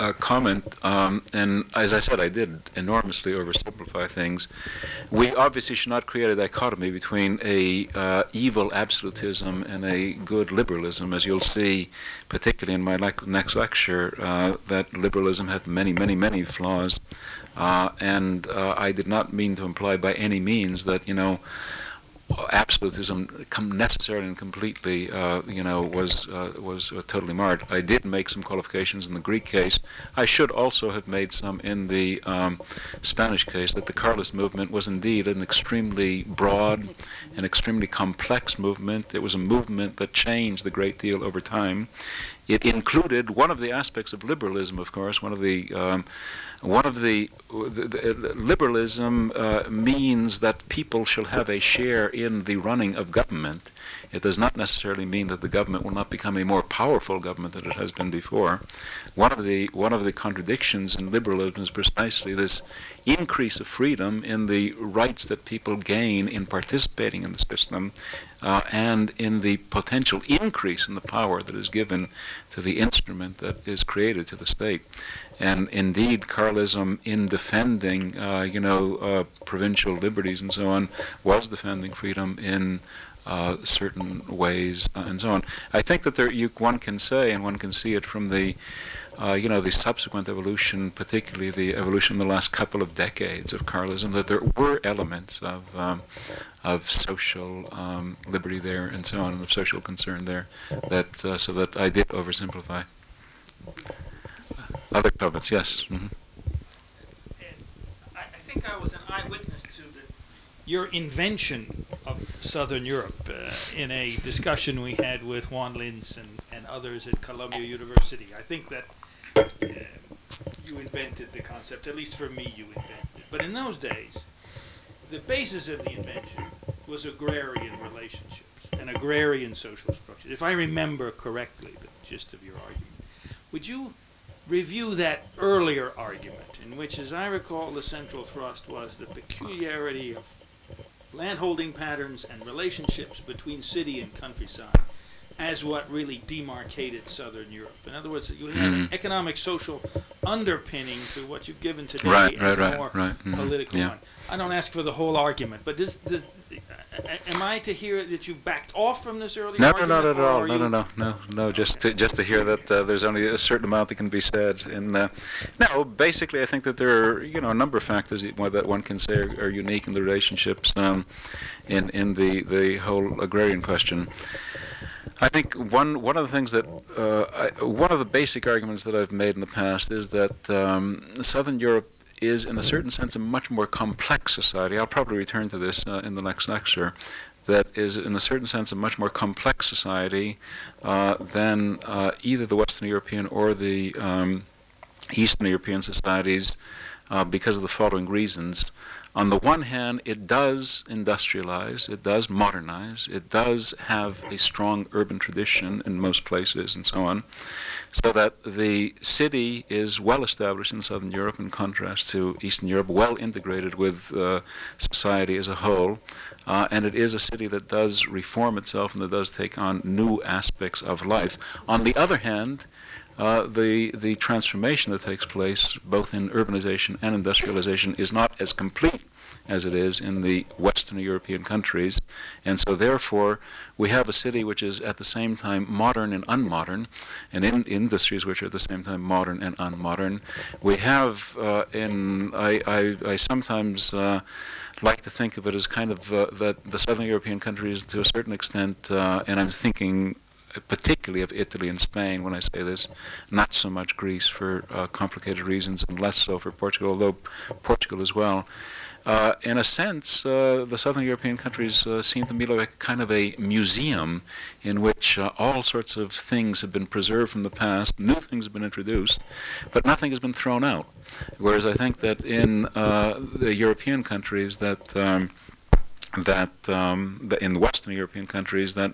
uh, comment. Um, and as I said, I did enormously oversimplify things. We obviously should not create a dichotomy between a uh, evil absolutism and a good liberalism, as you'll see, particularly in my le- next lecture, uh, that liberalism had many, many, many flaws. Uh, and I did not mean to imply by any means that you know absolutism necessarily and completely, uh, you know, was uh, was uh, totally marred. I did make some qualifications in the Greek case. I should also have made some in the um, Spanish case. That the Carlist movement was indeed an extremely broad and extremely complex movement. It was a movement that changed a great deal over time. It included one of the aspects of liberalism, of course, one of the um, one of the, the, the liberalism uh, means that people shall have a share in the running of government. It does not necessarily mean that the government will not become a more powerful government than it has been before. One of the one of the contradictions in liberalism is precisely this increase of freedom in the rights that people gain in participating in the system uh, and in the potential increase in the power that is given to the instrument that is created to the state. And indeed, Carlism, in defending, uh, you know, uh, provincial liberties and so on, was defending freedom in uh, certain ways uh, and so on. I think that there, you, one can say, and one can see it from the, uh, you know, the subsequent evolution, particularly the evolution in the last couple of decades of Carlism, that there were elements of um, of social um, liberty there and so on, and of social concern there, that uh, so that I did oversimplify. Other comments? Yes. Mm-hmm. I, I, think I was an eyewitness to the, your invention of Southern Europe uh, in a discussion we had with Juan Linz and, and others at Columbia University. I think that uh, you invented the concept, at least for me, you invented it. But in those days, the basis of the invention was agrarian relationships and agrarian social structures. If I remember correctly, the gist of your argument, would you review that earlier argument, in which, as I recall, the central thrust was the peculiarity of landholding patterns and relationships between city and countryside as what really demarcated Southern Europe. In other words, you have mm-hmm. an economic, social underpinning to what you've given today right, as right, a more right, mm-hmm. political yeah. one. I don't ask for the whole argument, but this, this am I to hear that you backed off from this earlier no. No, not at all. No, no, no, no, no. Just to, just to hear that uh, there's only a certain amount that can be said. And uh, no, basically, I think that there are you know a number of factors that one can say are, are unique in the relationships um, in in the the whole agrarian question. I think one one of the things that uh, I, one of the basic arguments that I've made in the past is that um, Southern Europe is, in a certain sense, a much more complex society. I'll probably return to this uh, in the next lecture. That is, in a certain sense, a much more complex society uh, than uh, either the Western European or the um, Eastern European societies uh, because of the following reasons on the one hand, it does industrialize, it does modernize, it does have a strong urban tradition in most places and so on, so that the city is well established in Southern Europe in contrast to Eastern Europe, well integrated with uh, society as a whole, uh, and it is a city that does reform itself and that does take on new aspects of life. On the other hand, uh, the the transformation that takes place both in urbanization and industrialization is not as complete as it is in the Western European countries, and so therefore we have a city which is at the same time modern and unmodern, and in industries which are at the same time modern and unmodern. We have uh, in I, I, I sometimes. Uh, like to think of it as kind of uh, that the southern European countries, to a certain extent, uh, and I'm thinking particularly of Italy and Spain when I say this, not so much Greece for uh, complicated reasons, and less so for Portugal, although Portugal as well. Uh, in a sense, uh, the southern European countries uh, seem to me like kind of a museum in which uh, all sorts of things have been preserved from the past, new things have been introduced, but nothing has been thrown out. Whereas I think that in uh, the European countries, that um, that, um, in the Western European countries, that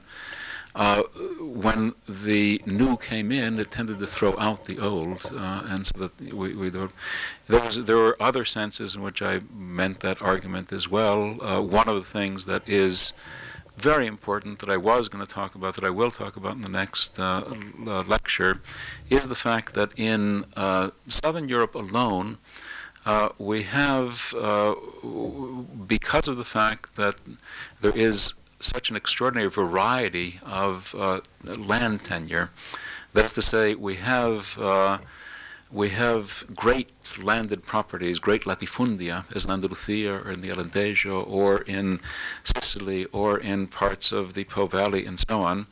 uh, when the new came in, it tended to throw out the old, uh, and so that we, we there, was, there were other senses in which I meant that argument as well. Uh, one of the things that is very important that I was going to talk about, that I will talk about in the next uh, uh, lecture, is the fact that in uh, Southern Europe alone, uh, we have, uh, because of the fact that there is such an extraordinary variety of uh, land tenure, that is to say, we have we have great landed properties, great latifundia, as in Andalusia or in the Alentejo or in Sicily or in parts of the Po Valley and so on.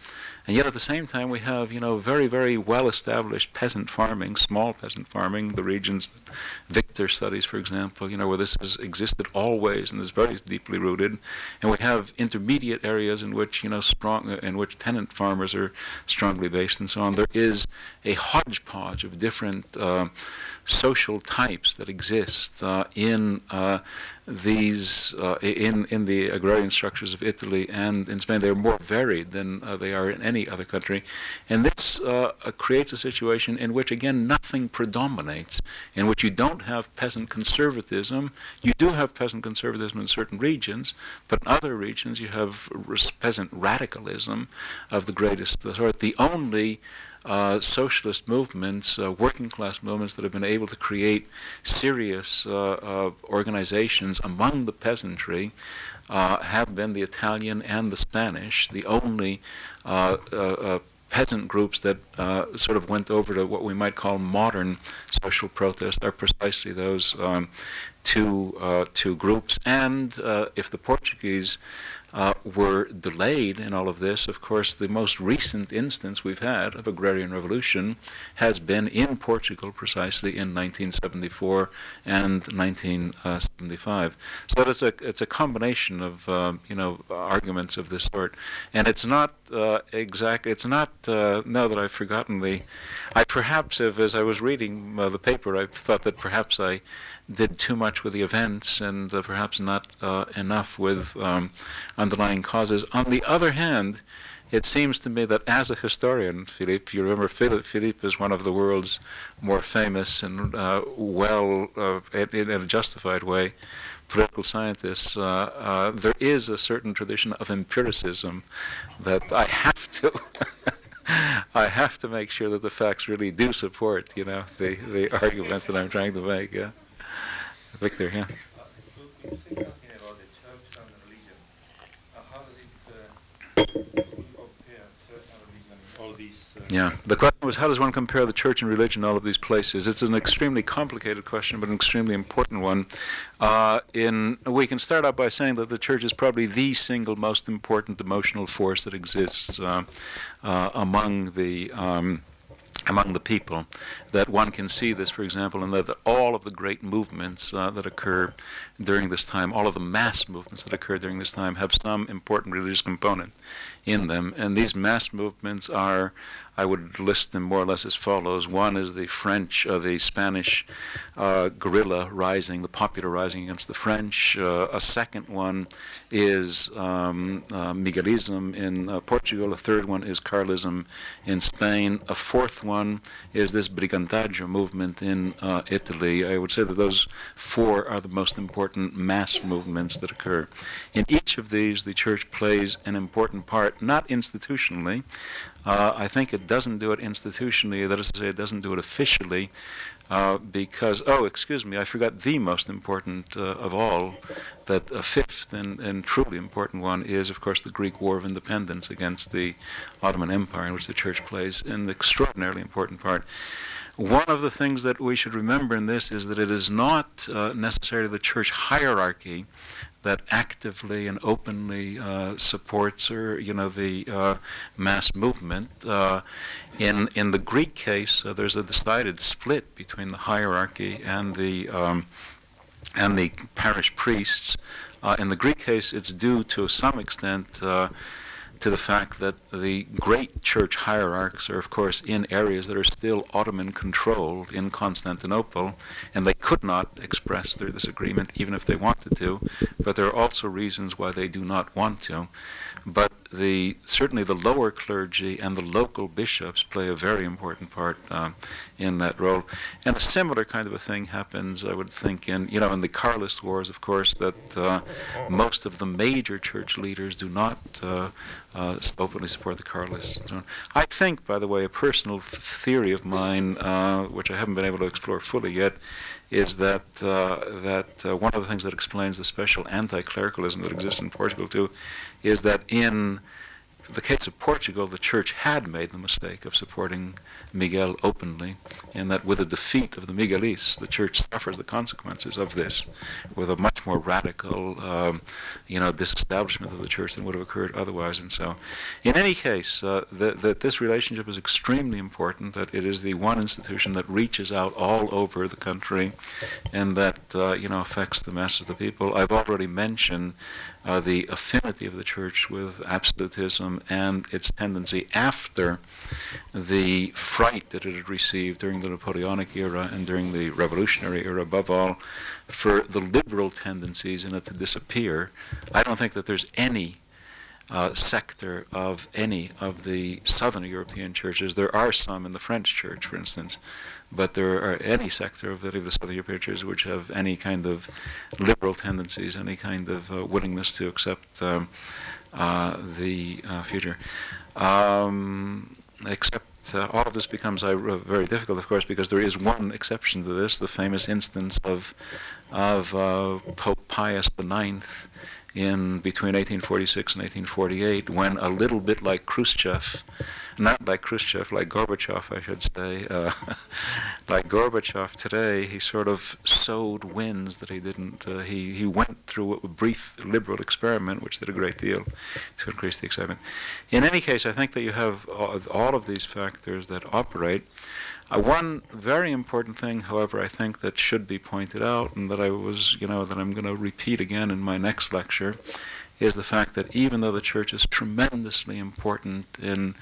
And yet at the same time, we have, you know, very, very well-established peasant farming, small peasant farming, the regions that Victor studies, for example, you know, where this has existed always and is very deeply rooted. And we have intermediate areas in which, you know, strong, in which tenant farmers are strongly based and so on. There is a hodgepodge of different uh, social types that exist uh, in uh, these uh, in in the agrarian structures of Italy and in Spain. They're more varied than uh, they are in any other country, and this uh, creates a situation in which again nothing predominates, in which you don't have peasant conservatism. You do have peasant conservatism in certain regions, but in other regions you have peasant radicalism of the greatest sort. The only uh, socialist movements, uh, working class movements that have been able to create serious uh, uh organizations among the peasantry uh, have been the Italian and the Spanish, the only uh, peasant groups that sort of went over to what we might call modern social protest are precisely those um, two, two groups. And if the Portuguese uh, were delayed in all of this. Of course, the most recent instance we've had of agrarian revolution has been in Portugal precisely in 1974 and 1975. So it's a it's a combination of uh, you know arguments of this sort, and it's not uh, exact. It's not uh, now that I've forgotten the. I perhaps, if as I was reading uh, the paper, I thought that perhaps I did too much with the events and uh, perhaps not uh, enough with um, underlying causes. On the other hand, it seems to me that as a historian, Philippe, you remember Philippe, Philippe is one of the world's more famous and uh, well, uh, in, in, a justified way, political scientists. Uh, uh, there is a certain tradition of empiricism that I have to. I have to make sure that the facts really do support, you know, the, the arguments that I'm trying to make. Yeah. Victor, yeah. Yeah, the question was how does one compare the church and religion all of these places? It's an extremely complicated question, but an extremely important one. Uh, in we can start out by saying that the church is probably the single most important emotional force that exists uh, uh, among the um, among the people that one can see this, for example, in that all of the great movements uh, that occur during this time, all of the mass movements that occur during this time, have some important religious component in them. And these mass movements are I would list them more or less as follows. One is the French, uh, the Spanish uh, guerrilla rising, the popular rising against the French. Uh, a second one is um, uh, Miguelism in uh, Portugal. A third one is Carlism in Spain. A fourth one is this Brigantaggio movement in uh, Italy. I would say that those four are the most important mass movements that occur. In each of these, the church plays an important part, not institutionally, uh, I think it doesn't do it institutionally, that is to say, it doesn't do it officially, uh, because, oh, excuse me, I forgot the most important uh, of all, that a fifth and, and, truly important one is, of course, the Greek War of Independence against the Ottoman Empire, in which the church plays an extraordinarily important part. One of the things that we should remember in this is that it is not uh, necessarily the church hierarchy that actively and openly uh, supports or you know the uh, mass movement. Uh, in in the Greek case, uh, there's a decided split between the hierarchy and the um, and the parish priests. Uh, in the Greek case, it's due to some extent uh, to the fact that the great church hierarchs are, of course, in areas that are still Ottoman controlled in Constantinople, and they could not express their disagreement even if they wanted to. But there are also reasons why they do not want to. But the certainly the lower clergy and the local bishops play a very important part um, in that role. And a similar kind of a thing happens, I would think, in you know in the Carlist Wars, of course, that uh, most of the major church leaders do not uh, uh, openly support the Carlists. I think, by the way, a personal th- theory of mine, uh, which I haven't been able to explore fully yet, is that uh, that uh, one of the things that explains the special anti-clericalism that exists in Portugal too, is that in the case of Portugal, the church had made the mistake of supporting Miguel openly, and that with the defeat of the Miguelists, the church suffers the consequences of this, with a much more radical, um, you know, disestablishment of the church than would have occurred otherwise. And so, in any case, uh, that, that this relationship is extremely important. That it is the one institution that reaches out all over the country, and that uh, you know affects the masses of the people. I've already mentioned uh, the affinity of the church with absolutism and its tendency after the fright that it had received during the Napoleonic era and during the revolutionary era, above all, for the liberal tendencies in it to disappear. I don't think that there's any uh, sector of any of the southern European churches. There are some in the French church, for instance, but there are any sector of any of the southern European churches which have any kind of liberal tendencies, any kind of uh, willingness to accept um, uh, the uh, future. Um, except uh, all of this becomes uh, very difficult, of course, because there is one exception to this: the famous instance of of uh, Pope Pius IX in between 1846 and 1848, when a little bit like Khrushchev, not like Khrushchev, like Gorbachev, I should say, uh, like Gorbachev today, he sort of sowed winds that he didn't. Uh, he he went through a brief liberal experiment, which did a great deal to increase the excitement. In any case, I think that you have all of these factors that operate. Uh, one very important thing, however, I think that should be pointed out, and that I was, you know, that I'm going to repeat again in my next lecture, is the fact that even though the church is tremendously important in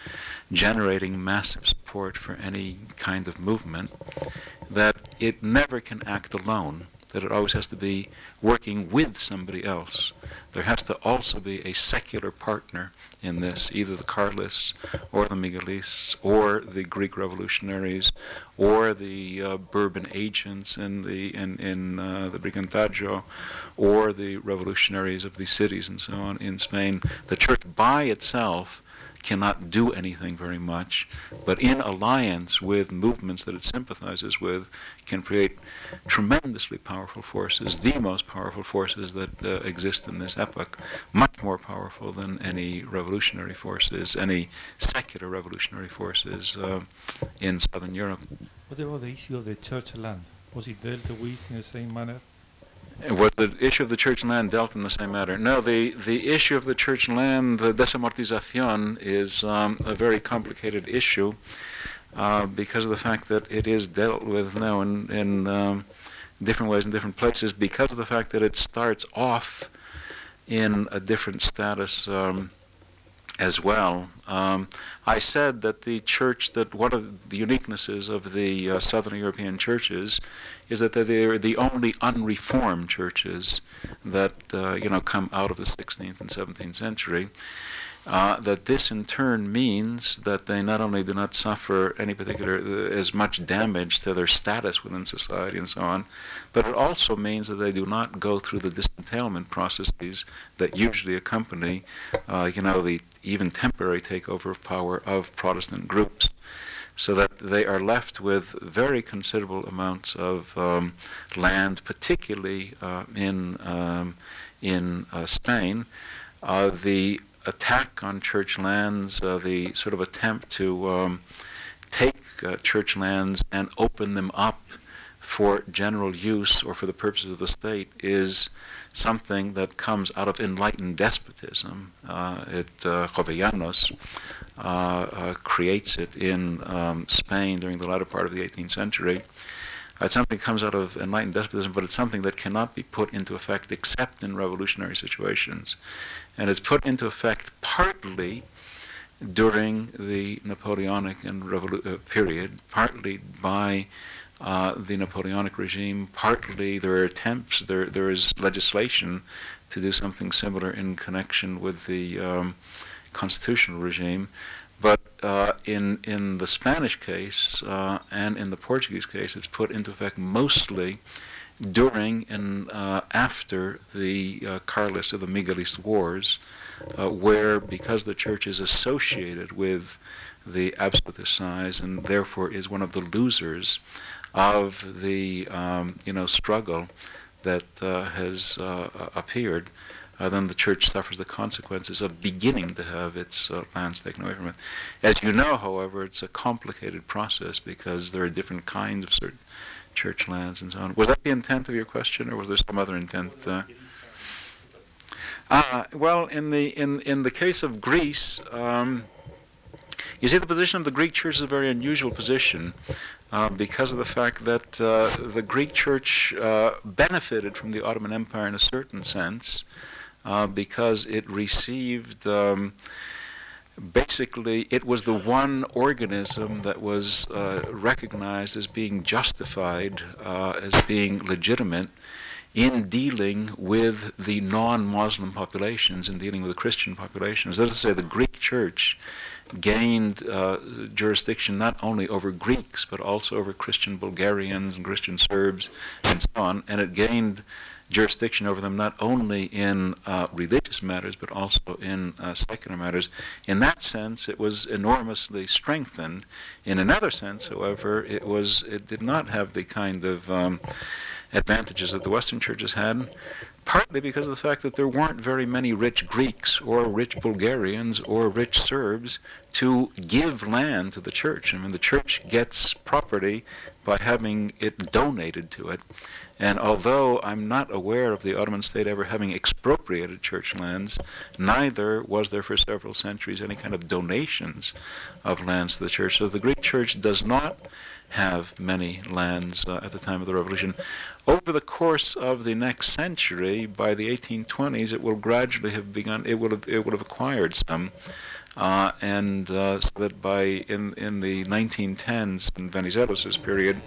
generating massive support for any kind of movement, that it never can act alone that it always has to be working with somebody else. There has to also be a secular partner in this, either the Carlists or the Miguelists or the Greek revolutionaries or the uh, Bourbon agents in the in, in uh, the Brigantaggio or the revolutionaries of the cities and so on in Spain. The church by itself cannot do anything very much, but in alliance with movements that it sympathizes with, can create tremendously powerful forces, the most powerful forces that uh, exist in this epoch, much more powerful than any revolutionary forces, any secular revolutionary forces uh, in southern Europe. What about the issue of the church land? Was it dealt with in the same manner? Was the issue of the church land dealt in the same manner? No, the, the issue of the church land, the desamortización, is um, a very complicated issue uh, because of the fact that it is dealt with now in, in um, different ways in different places, because of the fact that it starts off in a different status. Um, as well. Um, I said that the church, that one of the uniquenesses of the uh, Southern European churches is that they're the only unreformed churches that uh, you know come out of the 16th and 17th century. Uh, that this in turn means that they not only do not suffer any particular uh, as much damage to their status within society and so on, but it also means that they do not go through the disentailment processes that usually accompany, uh, you know, the even temporary takeover of power of Protestant groups so that they are left with very considerable amounts of um, land, particularly uh, in um, in uh, Spain. Uh, the attack on church lands, uh, the sort of attempt to um, take uh, church lands and open them up for general use or for the purposes of the state, is something that comes out of enlightened despotism. Uh, it uh, Jovellanos uh, uh, creates it in um, Spain during the latter part of the 18th century. It's something that comes out of enlightened despotism, but it's something that cannot be put into effect except in revolutionary situations. And it's put into effect partly during the Napoleonic and revolu- uh, period, partly by uh, the Napoleonic regime. Partly there are attempts, there there is legislation to do something similar in connection with the um, constitutional regime. But uh, in in the Spanish case uh, and in the Portuguese case, it's put into effect mostly during and uh, after the uh, Carlist or the Miguelist wars, uh, where because the church is associated with the absolutist size and therefore is one of the losers of the um, you know struggle that uh, has uh, appeared, uh, then the church suffers the consequences of beginning to have its uh, lands taken away from it. As you know, however, it's a complicated process because there are different kinds of certain church lands and so on. Was that the intent of your question, or was there some other intent? Uh? Uh, well, in the in in the case of Greece, um, you see, the position of the Greek Church is a very unusual position. Uh, because of the fact that uh, the Greek Church uh, benefited from the Ottoman Empire in a certain sense, uh, because it received. Um, basically, it was the one organism that was recognized as being justified, as being legitimate in dealing with the non-Muslim populations, in dealing with the Christian populations. That is to say, the Greek Church gained uh, jurisdiction not only over Greeks, but also over Christian Bulgarians and Christian Serbs and so on, and it gained jurisdiction over them not only in uh, religious matters but also in uh, secular matters. In that sense, it was enormously strengthened. In another sense, however, it was it did not have the kind of um, advantages that the Western churches had partly because of the fact that there weren't very many rich Greeks or rich Bulgarians or rich Serbs to give land to the church. I mean, the church gets property by having it donated to it. And although I'm not aware of the Ottoman state ever having expropriated church lands, neither was there for several centuries any kind of donations of lands to the church. So the Greek church does not have many lands uh, at the time of the revolution. Over the course of the next century, by the 1820s, it will gradually have begun. It will have, it will have acquired some. Uh, and uh, so that by in in the 1910s in Venizelos' period,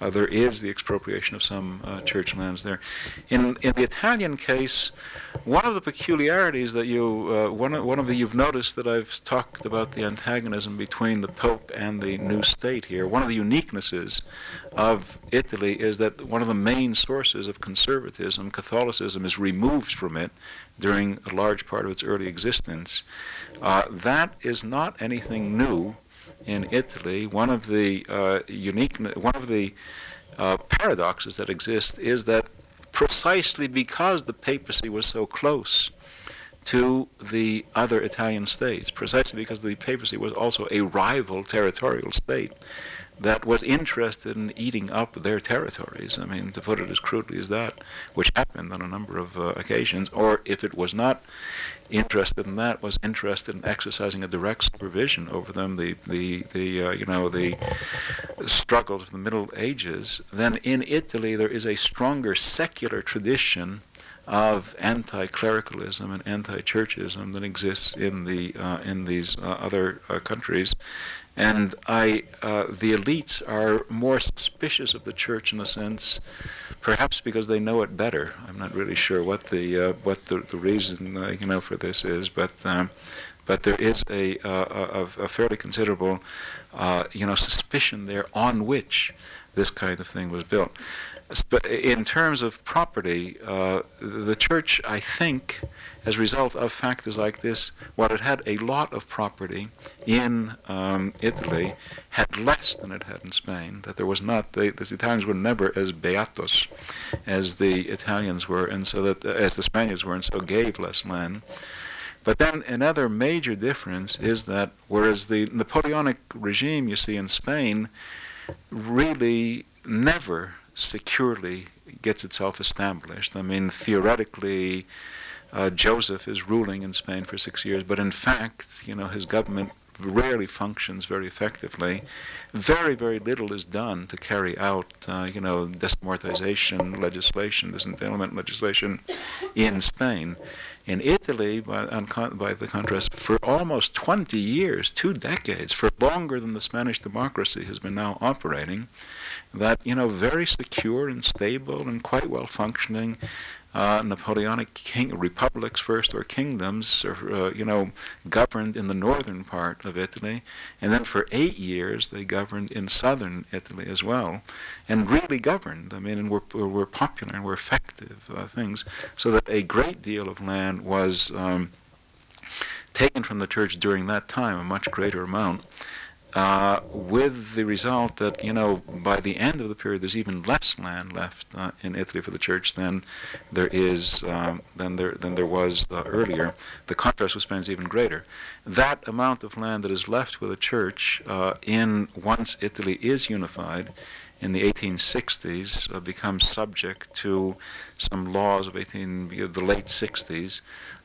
uh, there is the expropriation of some uh, church lands there. In in the Italian case, one of the peculiarities that you uh, one of, one of the you've noticed that I've talked about the antagonism between the Pope and the new state here. One of the uniquenesses of Italy is that one of the main sources of conservatism, Catholicism, is removed from it during a large part of its early existence. Uh, that is not anything new in Italy. One of the uh, unique, one of the uh, paradoxes that exist is that precisely because the papacy was so close to the other Italian states, precisely because the papacy was also a rival territorial state, that was interested in eating up their territories. I mean, to put it as crudely as that, which happened on a number of uh, occasions, or if it was not interested in that, was interested in exercising a direct supervision over them, the, the, the uh, you know, the struggles of the Middle Ages, then in Italy there is a stronger secular tradition of anti-clericalism and anti-churchism that exists in the uh, in these uh, other uh, countries, and I, uh, the elites are more suspicious of the church in a sense, perhaps because they know it better. I'm not really sure what the uh, what the, the reason uh, you know for this is, but um, but there is a, a, a fairly considerable uh, you know suspicion there on which this kind of thing was built. But in terms of property, uh, the church, I think, as a result of factors like this, while it had a lot of property in um, Italy, had less than it had in Spain. That there was not, the, the Italians were never as beatos as the Italians were, and so that, uh, as the Spaniards were, and so gave less land. But then another major difference is that whereas the Napoleonic regime you see in Spain really never securely gets itself established. I mean, theoretically, uh, Joseph is ruling in Spain for six years, but in fact, you know, his government rarely functions very effectively. Very, very little is done to carry out, uh, you know, desamortization legislation, disentailment legislation in Spain. In Italy, by, con- by the contrast, for almost 20 years, two decades, for longer than the Spanish democracy has been now operating, that, you know, very secure and stable and quite well functioning uh, Napoleonic king republics first or kingdoms, or, uh, you know, governed in the northern part of Italy, and then for eight years they governed in southern Italy as well, and really governed. I mean, and were were popular and were effective uh, things, so that a great deal of land was. Um, taken from the church during that time, a much greater amount, uh, with the result that, you know, by the end of the period, there's even less land left uh, in Italy for the church than there is um, than there than there was uh, earlier. The contrast with Spain is even greater. That amount of land that is left with the church uh, in once Italy is unified in the 1860s uh, becomes subject to some laws of 18, you know, the late 60s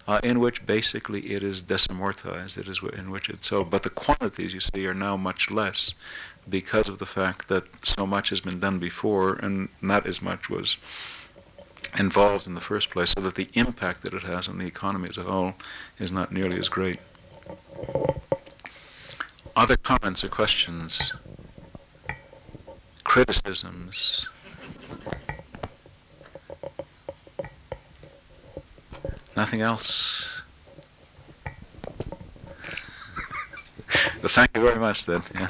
uh, in which basically it is desamortized. It is in which it's so. But the quantities you see are now much less because of the fact that so much has been done before and not as much was involved in the first place, so that the impact that it has on the economy as a whole is not nearly as great. Other comments or questions? Criticisms? Nothing else? well, thank you very much then. Yeah.